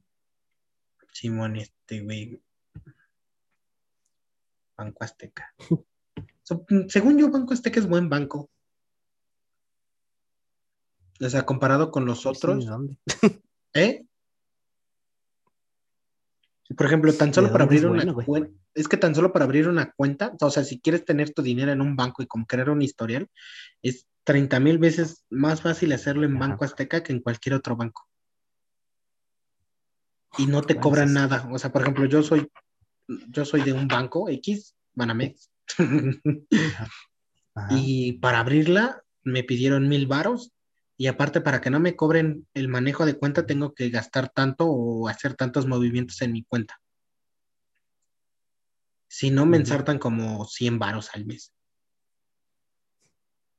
Simón, este güey. Banco Azteca. So, según yo, Banco Azteca es buen banco. O sea, comparado con los otros, ¿de dónde? ¿eh? Por ejemplo, tan solo ¿De para abrir una bueno, cuenta, es que tan solo para abrir una cuenta, o sea, si quieres tener tu dinero en un banco y como crear un historial, es 30 mil veces más fácil hacerlo en Ajá. Banco Azteca que en cualquier otro banco. Y no te cobran nada. O sea, por ejemplo, yo soy, yo soy de un banco X, Banamex. Ajá. Y para abrirla me pidieron mil varos y aparte para que no me cobren el manejo de cuenta tengo que gastar tanto o hacer tantos movimientos en mi cuenta. Si no me ensartan como 100 varos al mes.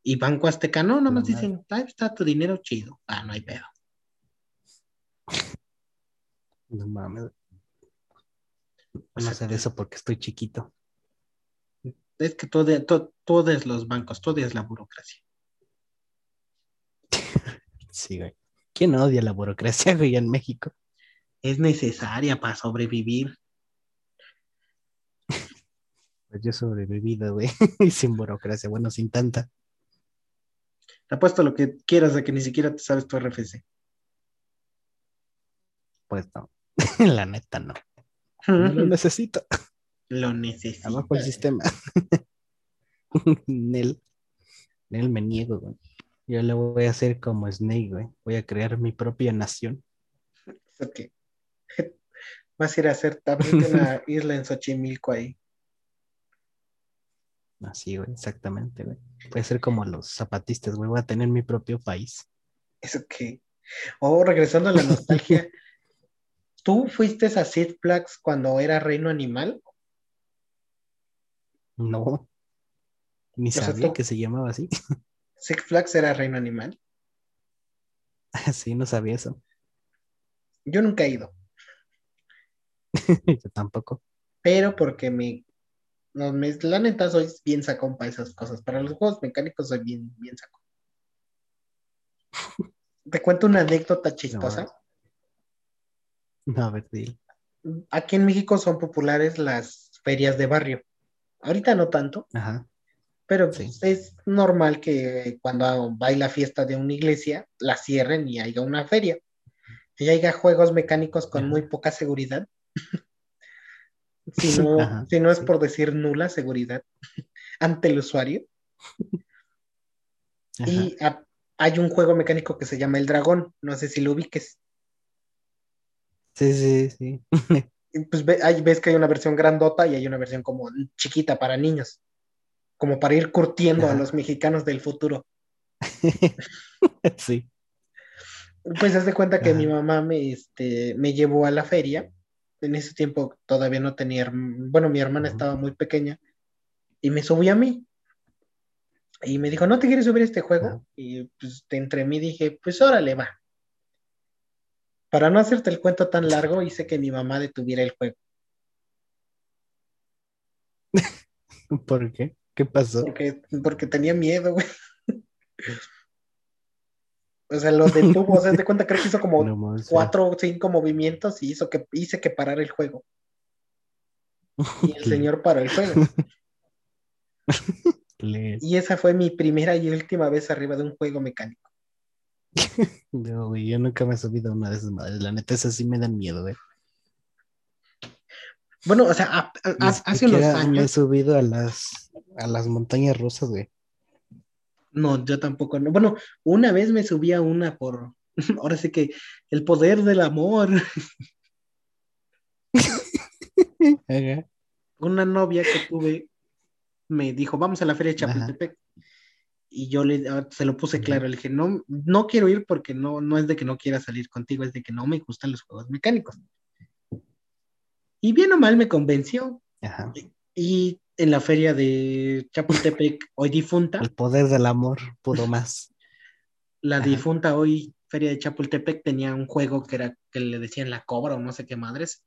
Y Banco Azteca, no, nomás dicen, "Ah, está tu dinero chido. Ah, no hay pedo. No mames. Sea, sé de eso porque estoy chiquito. Es que todo, todo, todo es los bancos, todo es la burocracia. Sí, güey. ¿Quién odia la burocracia, güey, en México? Es necesaria para sobrevivir. Pues yo he sobrevivido, güey. sin burocracia. Bueno, sin tanta. Te apuesto lo que quieras de que ni siquiera te sabes tu RFC. Pues no. la neta, no. No lo necesito. Lo necesitas. Abajo el sistema. Nel. Nel me niego, güey. Yo le voy a hacer como Snake, güey. Voy a crear mi propia nación. Ok. Vas a ir a hacer, abrirte una isla en Xochimilco ahí. Así, güey, exactamente, güey. Voy a ser como los zapatistas, güey. Voy a tener mi propio país. Eso que. Oh, regresando a la nostalgia. ¿Tú fuiste a Six Flags cuando era Reino Animal? No. Ni sabía que se llamaba así. Six Flags era Reino Animal. sí, no sabía eso. Yo nunca he ido, Yo tampoco. pero porque me. No, me- la neta soy bien sacón para esas cosas. Para los juegos mecánicos soy bien, bien sacón. Te cuento una anécdota chistosa. No, a ver, dile. Aquí en México son populares las ferias de barrio. Ahorita no tanto, Ajá. Pero Sí. es normal que cuando va la fiesta de una iglesia, la cierren y haya una feria. Y haya juegos mecánicos con Ajá. muy poca seguridad. si no, Ajá, si no es sí. por decir nula seguridad ante el usuario. Ajá. Y a- hay un juego mecánico que se llama El Dragón. No sé si lo ubiques. Sí, sí, sí. Pues ve- ves que hay una versión grandota y hay una versión como chiquita para niños. Como para ir curtiendo a los mexicanos del futuro. sí. Pues haz de cuenta que Ajá. mi mamá me, este, me llevó a la feria. En ese tiempo todavía no tenía, bueno, mi hermana estaba muy pequeña y me subí a mí. Y me dijo, ¿no te quieres subir a este juego? Y pues entre mí dije, pues órale, va. Para no hacerte el cuento tan largo, hice que mi mamá detuviera el juego. ¿Por qué? ¿Qué pasó? Porque, porque tenía miedo, güey. O sea, lo detuvo, o sea, de cuenta, creo que hizo como No cuatro o cinco movimientos y hizo que hice que parara el juego. Y el señor paró el juego. Y esa fue mi primera y última vez arriba de un juego mecánico. No, güey, yo nunca me he subido a una de esas madres. La neta, esas sí me dan miedo, güey. Bueno, o sea, a- a- Ni hace unos me he años. subido a las, a las montañas rusas, güey. No, yo tampoco. no. Bueno, una vez me subí a una por, Ahora sí que el poder del amor. Una novia que tuve me dijo, vamos a la feria de Chapultepec. Y yo le, ah, se lo puse claro, le dije, no, no quiero ir porque no, no es de que no quiera salir contigo, es de que no me gustan los juegos mecánicos. Y bien o mal me convenció. Y, en la feria de Chapultepec, hoy difunta. El poder del amor pudo más. La difunta hoy feria de Chapultepec tenía un juego que era que le decían la cobra o no sé qué madres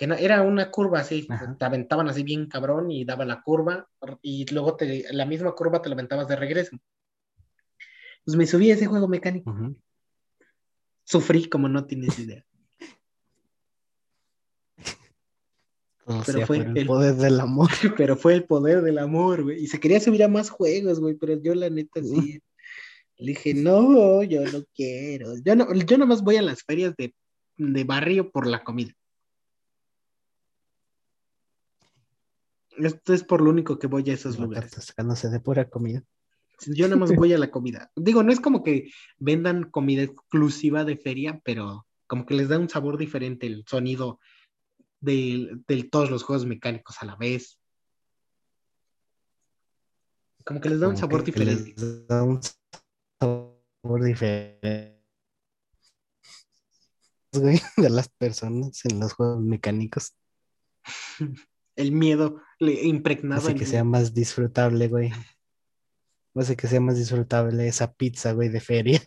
que no, era una curva así, te aventaban así bien cabrón y daba la curva y luego te, la misma curva te la aventabas de regreso. Pues me subí a ese juego mecánico. Sufrí como no tienes idea. Pero fue el, poder del amor. Pero fue el poder del amor, güey. Y se quería subir a más juegos, güey, pero yo la neta sí. Le dije, no, yo no quiero. Yo no, yo nomás voy a las ferias de, de barrio por la comida. Esto es por lo único que voy a esos lugares. Sacándose de pura comida. Yo nada más voy a la comida. Digo, no es como que vendan comida exclusiva de feria, pero como que les da un sabor diferente el sonido de, todos los juegos mecánicos a la vez. Como que les da un sabor diferente. Les da un sabor diferente. De las personas en los juegos mecánicos. el miedo impregnado. Hace que sea más disfrutable, güey. Hace que sea más disfrutable esa pizza, güey, de feria.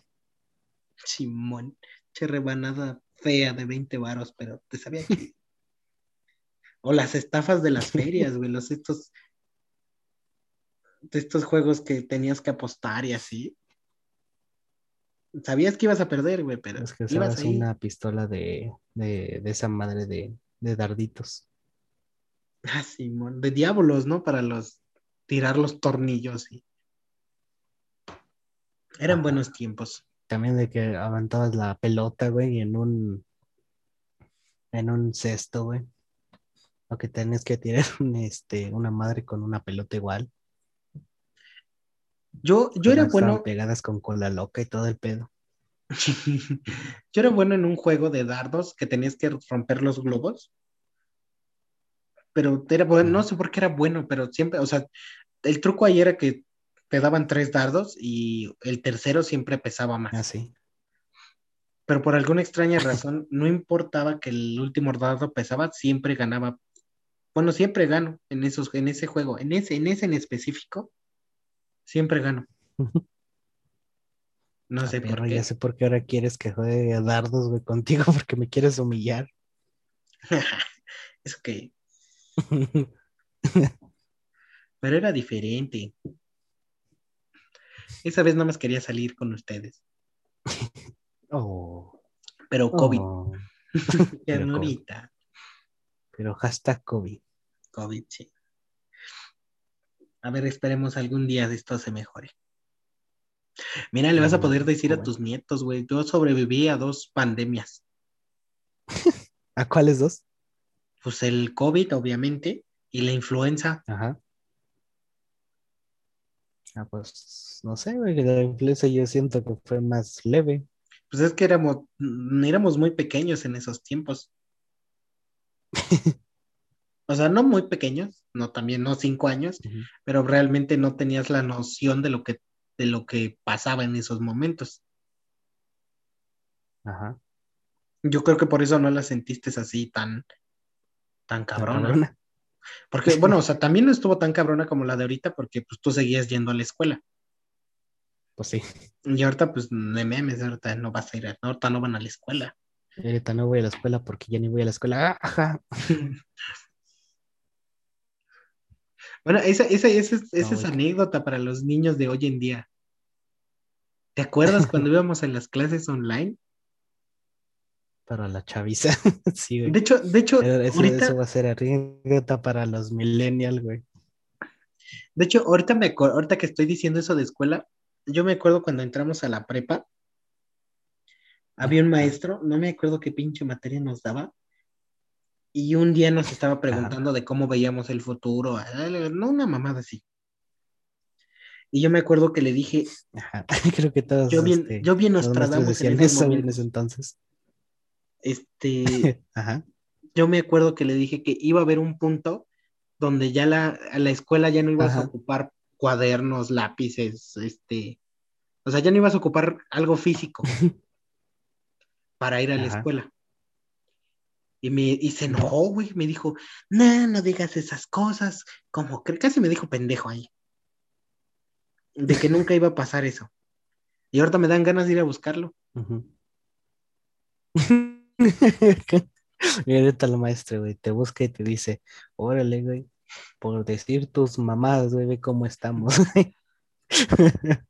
Simón, che rebanada fea de 20 varos, pero te sabía que... o las estafas de las ferias, güey, los estos... De estos juegos que tenías que apostar y así. Sabías que ibas a perder, güey, pero... Es que ibas una pistola de, de, de esa madre de, de darditos. Ah, Simón, de diablos, ¿no? Para los tirar los tornillos y. Eran buenos tiempos. También de que aventabas la pelota, güey, en un en un cesto, güey. O que tenías que tirar este, una madre con una pelota igual. Yo, yo era bueno. Pegadas con cola loca y todo el pedo. yo era bueno en un juego de dardos que tenías que romper los globos pero era bueno, no sé por qué era bueno, pero siempre, o sea, el truco ahí era que te daban tres dardos y el tercero siempre pesaba más. Así. Ah, pero por alguna extraña razón, no importaba que el último dardo pesaba, siempre ganaba. Bueno, siempre gano en esos, en ese juego, en ese, en ese en específico, siempre gano. No ah, sé por qué. Ya sé por qué ahora quieres que juegue a dardos, güey, contigo, porque me quieres humillar. es que Pero era diferente. Esa vez no más quería salir con ustedes. Oh. Pero COVID. Oh. Pero ahorita. Pero hashtag COVID. COVID, sí. A ver, esperemos algún día de esto se mejore. Mira, le vas a poder decir a tus nietos, güey. Yo sobreviví a dos pandemias. ¿A cuáles dos? pues el COVID, obviamente, y la influenza. Ajá. Ah, pues no sé, güey, la influenza yo siento que fue más leve. Pues es que éramos, mm, éramos muy pequeños en esos tiempos. o sea, no muy pequeños, no también, no cinco años, pero realmente no tenías la noción de lo que, de lo que pasaba en esos momentos. Ajá. Yo creo que por eso no la sentiste así tan, tan cabrona. Porque, bueno, o sea, también no estuvo tan cabrona como la de ahorita porque pues tú seguías yendo a la escuela. Pues sí. Y ahorita, pues, de memes, ahorita no vas a ir, ahorita no van a la escuela. Ahorita no voy a la escuela porque ya ni voy a la escuela. Ajá. bueno, esa, esa, esa, esa es anécdota para los niños de hoy en día. ¿Te acuerdas cuando íbamos en las clases online? para la chaviza. sí, De hecho, de hecho, eso, va a ser anécdota para los millennials, güey. De hecho, ahorita me ahorita que estoy diciendo eso de escuela, yo me acuerdo cuando entramos a la prepa, había un maestro, no me acuerdo qué pinche materia nos daba, y un día nos estaba preguntando de cómo veíamos el futuro, no una mamada así. Y yo me acuerdo que le dije, Ajá. Creo que todos. yo bien, este, yo bien los maestros Nostradamus en eso en ese entonces. Este, Ajá. yo me acuerdo que le dije que iba a haber un punto donde ya la, a la escuela ya no ibas a ocupar cuadernos, lápices, este, o sea, ya no ibas a ocupar algo físico para ir a la Ajá. escuela. Y, me, y se enojó, güey, me dijo, no, no digas esas cosas, como que casi me dijo pendejo ahí, de que nunca iba a pasar eso. Y ahorita me dan ganas de ir a buscarlo. Ujú. Y ahorita el maestro, güey, te busca y te dice, órale, güey, por decir tus mamadas, güey, ve cómo estamos.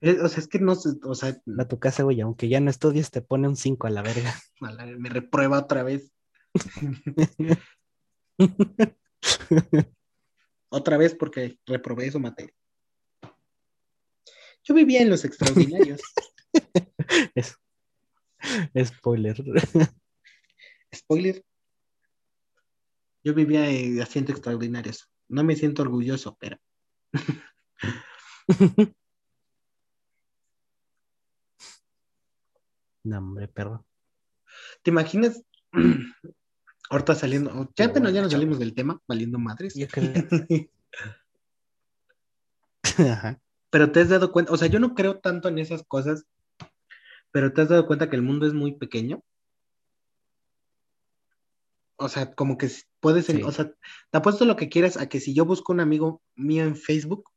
Eh, O sea, es que no sé, o sea, A tu casa, güey, aunque ya no estudies, te pone un 5 a la verga. a la- me reprueba otra vez. Otra vez porque reprobé su materia. Yo vivía en los extraordinarios. Es- Spoiler. Spoiler. Yo vivía en asientos extraordinarios. No me siento orgulloso, pero No, hombre, perro. ¿te imaginas? Ahorita saliendo, ya apenas ya bueno, nos salimos del tema, valiendo madres. Yo creo. Ajá. Pero te has dado cuenta, o sea, yo no creo tanto en esas cosas, pero te has dado cuenta que el mundo es muy pequeño. O sea, como que puedes, Sí. o sea, te apuesto lo que quieras a que si yo busco un amigo mío en Facebook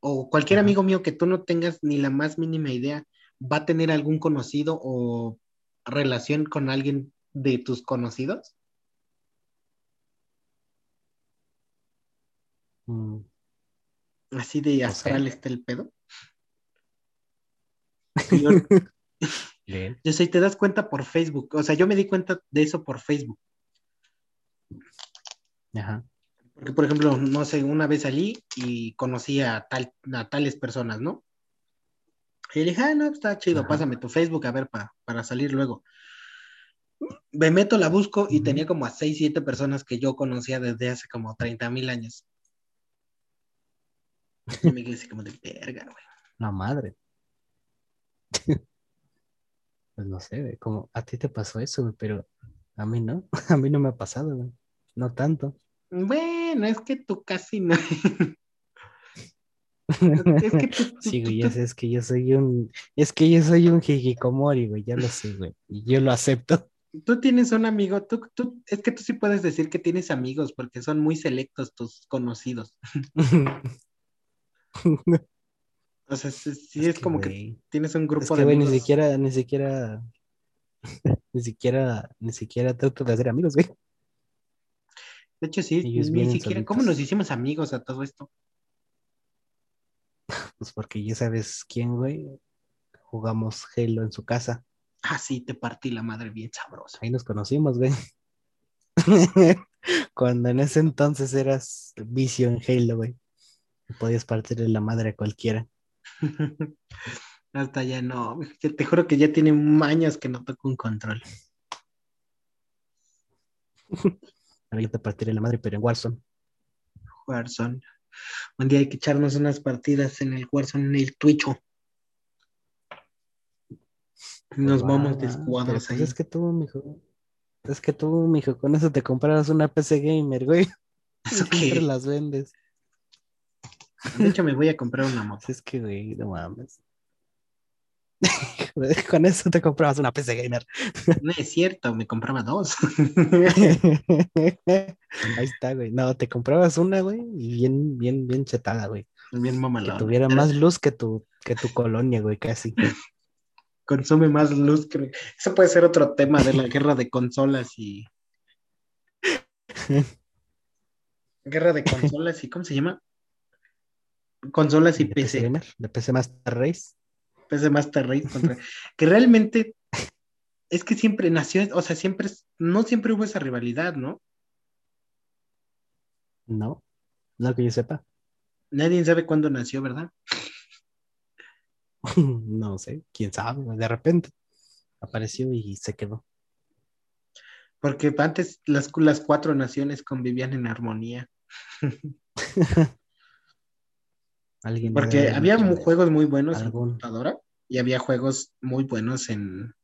o cualquier Ajá. amigo mío que tú no tengas ni la más mínima idea, va a tener algún conocido o relación con alguien de tus conocidos. Mm, Así de astral está el pedo. Yo, sé, te das cuenta por Facebook. O sea, yo me di cuenta de eso por Facebook. Ajá. Porque, por ejemplo, no sé, una vez salí y conocí a, tal, a tales personas, ¿no? Y le dije, ah, no, está chido, Ajá. pásame tu Facebook a ver pa- para salir luego. Me meto, la busco y tenía como a 6, 7 personas que yo conocía desde hace como 30 mil años. Y me quedé así como de verga, güey. La madre. Pues no sé, güey, como a ti te pasó eso, güey, pero a mí no. A mí no me ha pasado, güey. No tanto. Bueno, es que tú casi no. Es que tú, tú- Sí, güey, tú- es, es que yo soy un, es que yo soy un hikikomori, güey, ya lo sé, güey, y yo lo acepto. tú tienes un amigo, tú, tú, es que tú sí puedes decir que tienes amigos porque son muy selectos tus conocidos. O sea, sí, sí es, que, como que tienes un es grupo que, de güey, ni amigos. siquiera, ni siquiera, ni siquiera, ni siquiera trato de hacer amigos, güey. De hecho, sí, ellos ni siquiera. ¿Cómo nos hicimos amigos a todo esto? Pues porque ya sabes quién, güey. Jugamos Halo en su casa. Ah, sí, te partí la madre bien sabrosa. Ahí nos conocimos, güey. Cuando en ese entonces eras vicio en Halo, güey. Podías partirle la madre a cualquiera. Hasta ya no. Te juro que ya tiene años que no toco un control. Ahora yo te partiré la madre, pero en Warzone. Warzone. Un día hay que echarnos unas partidas en el Warzone, en el Twitcho. Nos Pues va, vamos de escuadras pues ahí. Es que tú, mijo. Es que tú, mijo, con eso te comprabas una PC gamer, güey. Y ¿Eso siempre las vendes. De hecho, me voy a comprar una moto. Es que, güey, no mames. con eso te comprabas una PC gamer. No es cierto, me compraba dos. Ahí está, güey. No, te comprabas una, güey, y bien, bien, bien chetada, güey. Bien Que mamalón. tuviera Era- más luz que tu, que tu colonia, güey, casi. Consume más luz que. Eso puede ser otro tema de la guerra de consolas y. Guerra de consolas y. ¿Cómo se llama? Consolas y De PC PC. gamer, de PC Master Race. PC Master Race contra. Que realmente. Es que siempre nació, o sea, siempre, no siempre hubo esa rivalidad, ¿no? No, no que yo sepa. Nadie sabe cuándo nació, ¿verdad? no sé, quién sabe, de repente apareció y se quedó. Porque antes las, las cuatro naciones convivían en armonía. Alguien Porque había juegos muy buenos en algún- computadora y había juegos muy buenos en,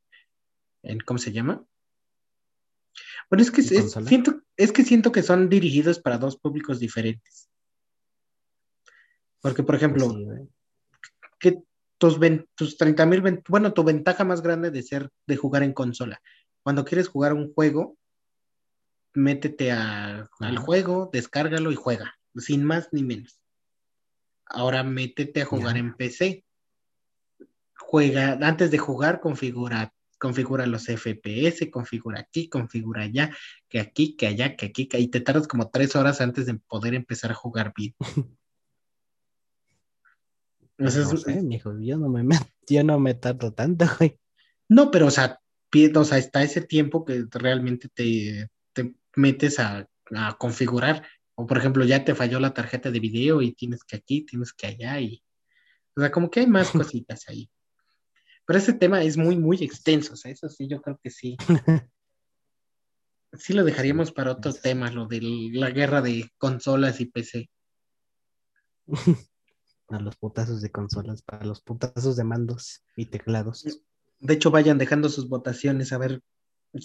en ¿cómo se llama? Bueno, es que ¿En es, siento, es que siento que son dirigidos para dos públicos diferentes. Porque, por Pues ejemplo, sí, güey. que tus, ven- tus 30 mil, bueno, tu ventaja más grande de ser, de jugar en consola. Cuando quieres jugar un juego, métete a- al juego, descárgalo y juega, sin más ni menos. Ahora métete a jugar en PC. Juega, antes de jugar, configura, configura los FPS, configura aquí, configura allá, que aquí, que allá, que aquí, que y te tardas como tres horas antes de poder empezar a jugar bien. No sé, mijo, yo no me yo no me tardo tanto, güey. No, pero o sea, o sea, está ese tiempo que realmente te, te metes a, a configurar. O por ejemplo, ya te falló la tarjeta de video y tienes que aquí, tienes que allá y. O sea, como que hay más cositas ahí. Pero ese tema es muy, muy extenso. O sea, eso sí, yo creo que sí. Sí lo dejaríamos para otro tema, lo de la guerra de consolas y PC. A los putazos de consolas, para los putazos de mandos y teclados. De hecho, vayan dejando sus votaciones a ver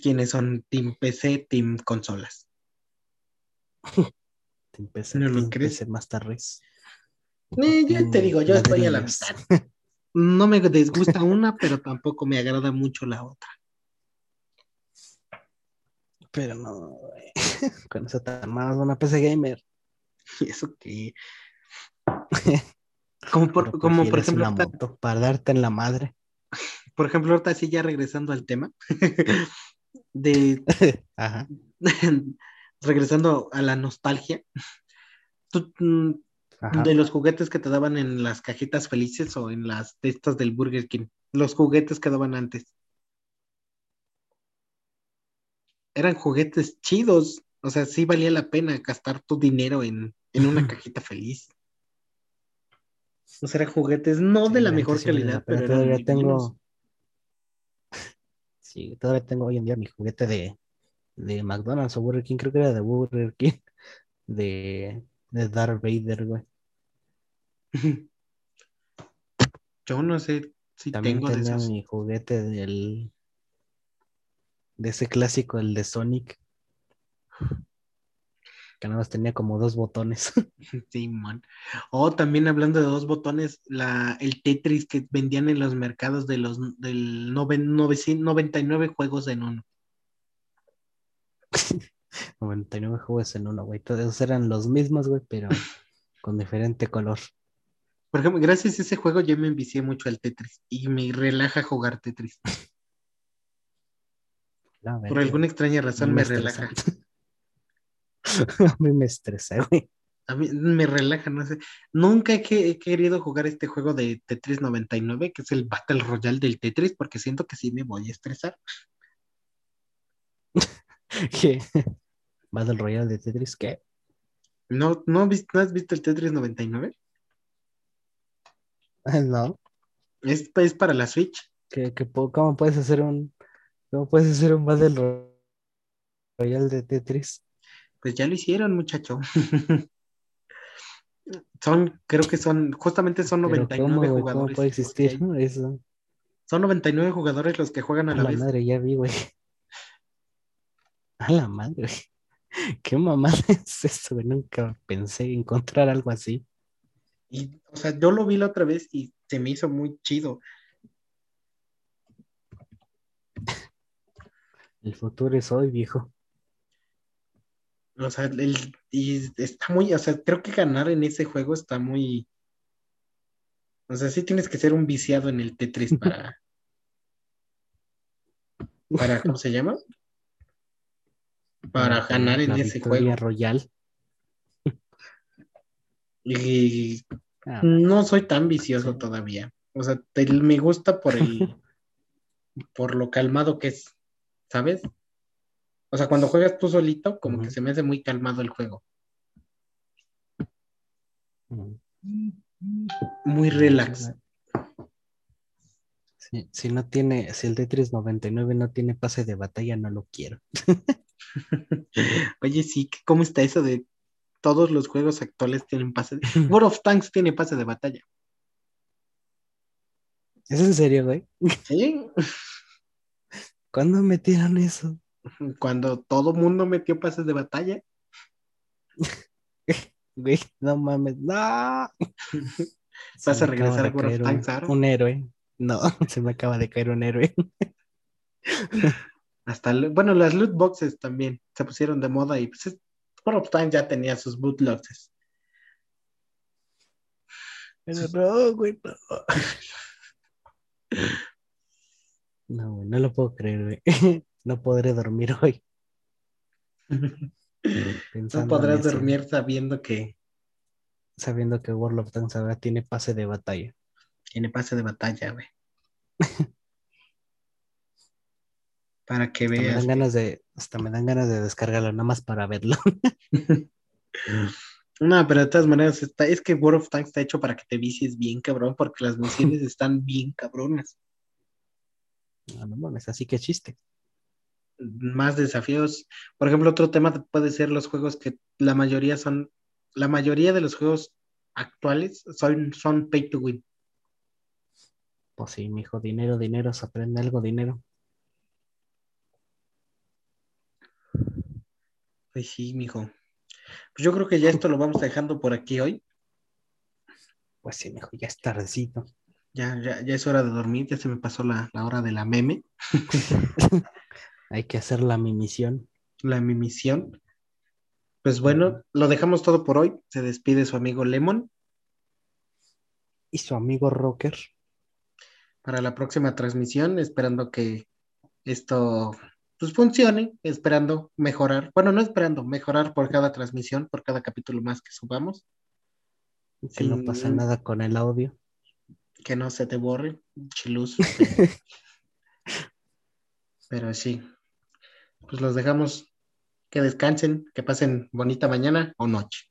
quiénes son Team PC, Team Consolas. PC, ¿No lo crees? Master Race. Eh, Team te digo, yo estoy a la mitad. No me disgusta una, pero tampoco me agrada mucho la otra. Pero no. Con eso te armabas una PC gamer. Y eso que. Como por, como por ejemplo, una moto para darte en la madre. por ejemplo, ahorita sí ya regresando al tema. de Ajá. Regresando a la nostalgia. Tú, mm, Ajá. de los juguetes que te daban en las cajitas felices o en las de estas del Burger King, los juguetes que daban antes. Eran juguetes chidos, o sea, sí valía la pena gastar tu dinero en, en una cajita feliz. O sea, eran juguetes no de la mejor sí calidad, pero todavía tengo. Sí, todavía tengo hoy en día mi juguete de, de McDonald's o Burger King, creo que era de Burger King, de, de Darth Vader, güey. Yo no sé si También tengo de tenía esos. mi juguete del de ese clásico, el de Sonic. Que nada más tenía como dos botones. Sí, man. O también hablando de dos botones, la, el Tetris que vendían en los mercados de los del noven- 900 99 juegos en uno. 99 juegos en uno, güey. Todos eran los mismos, güey, pero con diferente color. Por ejemplo, gracias a ese juego yo me envicié mucho al Tetris y me relaja jugar Tetris. Por alguna extraña razón me relaja. A mí me estresa, güey. A mí me relaja, no sé. Nunca he, he querido jugar este juego de Tetris 99, que es el Battle Royale del Tetris, porque siento que sí me voy a estresar. ¿Qué? Battle Royale de Tetris, ¿qué? ¿No, no, vis- ¿no has visto el Tetris 99? No. Es, es para la Switch. ¿Qué, qué ¿Cómo puedes hacer un cómo puedes hacer un Battle Ro- Royale de Tetris? Pues ya lo hicieron, muchacho. Son, creo que son, justamente son Pero 99 ¿cómo, güey? ¿Cómo jugadores. puede existir eso? Son 99 jugadores los que juegan a A la la vez. madre, ya vi, güey. A la madre. ¿Qué mamada es eso? Nunca pensé encontrar algo así. Y, o sea, yo lo vi la otra vez y se me hizo muy chido. El futuro es hoy, viejo. O sea, el, y está muy, o sea, creo que ganar en ese juego está muy. O sea, sí tienes que ser un viciado en el Tetris para. para, ¿cómo se llama? Para ganar en ese juego. royal. Y Ah, no soy tan vicioso Sí. todavía. O sea, te- me gusta por el. por lo calmado que es, ¿sabes? O sea, cuando juegas tú solito, como que se me hace muy calmado el juego. Muy relax. Sí, si no tiene, si el Tetris 99 no tiene pase de batalla, no lo quiero. Oye, sí, ¿cómo está eso de todos los juegos actuales tienen pase de... World of Tanks tiene pase de batalla. ¿Es en serio, güey? Sí. ¿Cuándo metieron eso? Cuando todo mundo metió pases de batalla. Güey, no mames, no. ¿Vas Se a regresar a World of Tanks ahora? un héroe. No, se me acaba de caer un héroe. Hasta, bueno, las loot boxes también se pusieron de moda y pues of Tanks ya tenía sus no, güey, no. No, güey, no lo puedo creer, güey. No podré dormir hoy. No podrás dormir sabiendo que Sabiendo que World of Tanks ahora tiene pase de batalla. tiene pase de batalla, güey. Para que Hasta me veas. dan ganas de, hasta me dan ganas de descargarlo, nada más para verlo. No, pero de todas maneras, está, es que World of Tanks está hecho para que te vicies bien, cabrón, porque las misiones están bien cabronas. No, no mames, así que chiste. Más desafíos. Por ejemplo, otro tema puede ser los juegos que la mayoría son, la mayoría de los juegos actuales son, son pay to win. Pues sí, mijo, dinero, dinero, se aprende algo, dinero. Pues sí, mijo. Pues yo creo que ya esto lo vamos dejando por aquí hoy. Pues sí, mijo, ya es tardecito. Ya, ya, ya es hora de dormir, ya se me pasó la, la hora de la meme, Hay que hacer la mi misión. la mimisión. Pues bueno, lo dejamos todo por hoy. Se despide su amigo Lemon. Y su amigo Rocker. para la próxima transmisión, esperando que esto pues funcione, esperando mejorar, bueno, no esperando, mejorar por cada transmisión, por cada capítulo más que subamos, Que no pasa nada con el audio. que no se te borre, chiluz. Pero sí, pues los dejamos que descansen, que pasen bonita mañana o noche.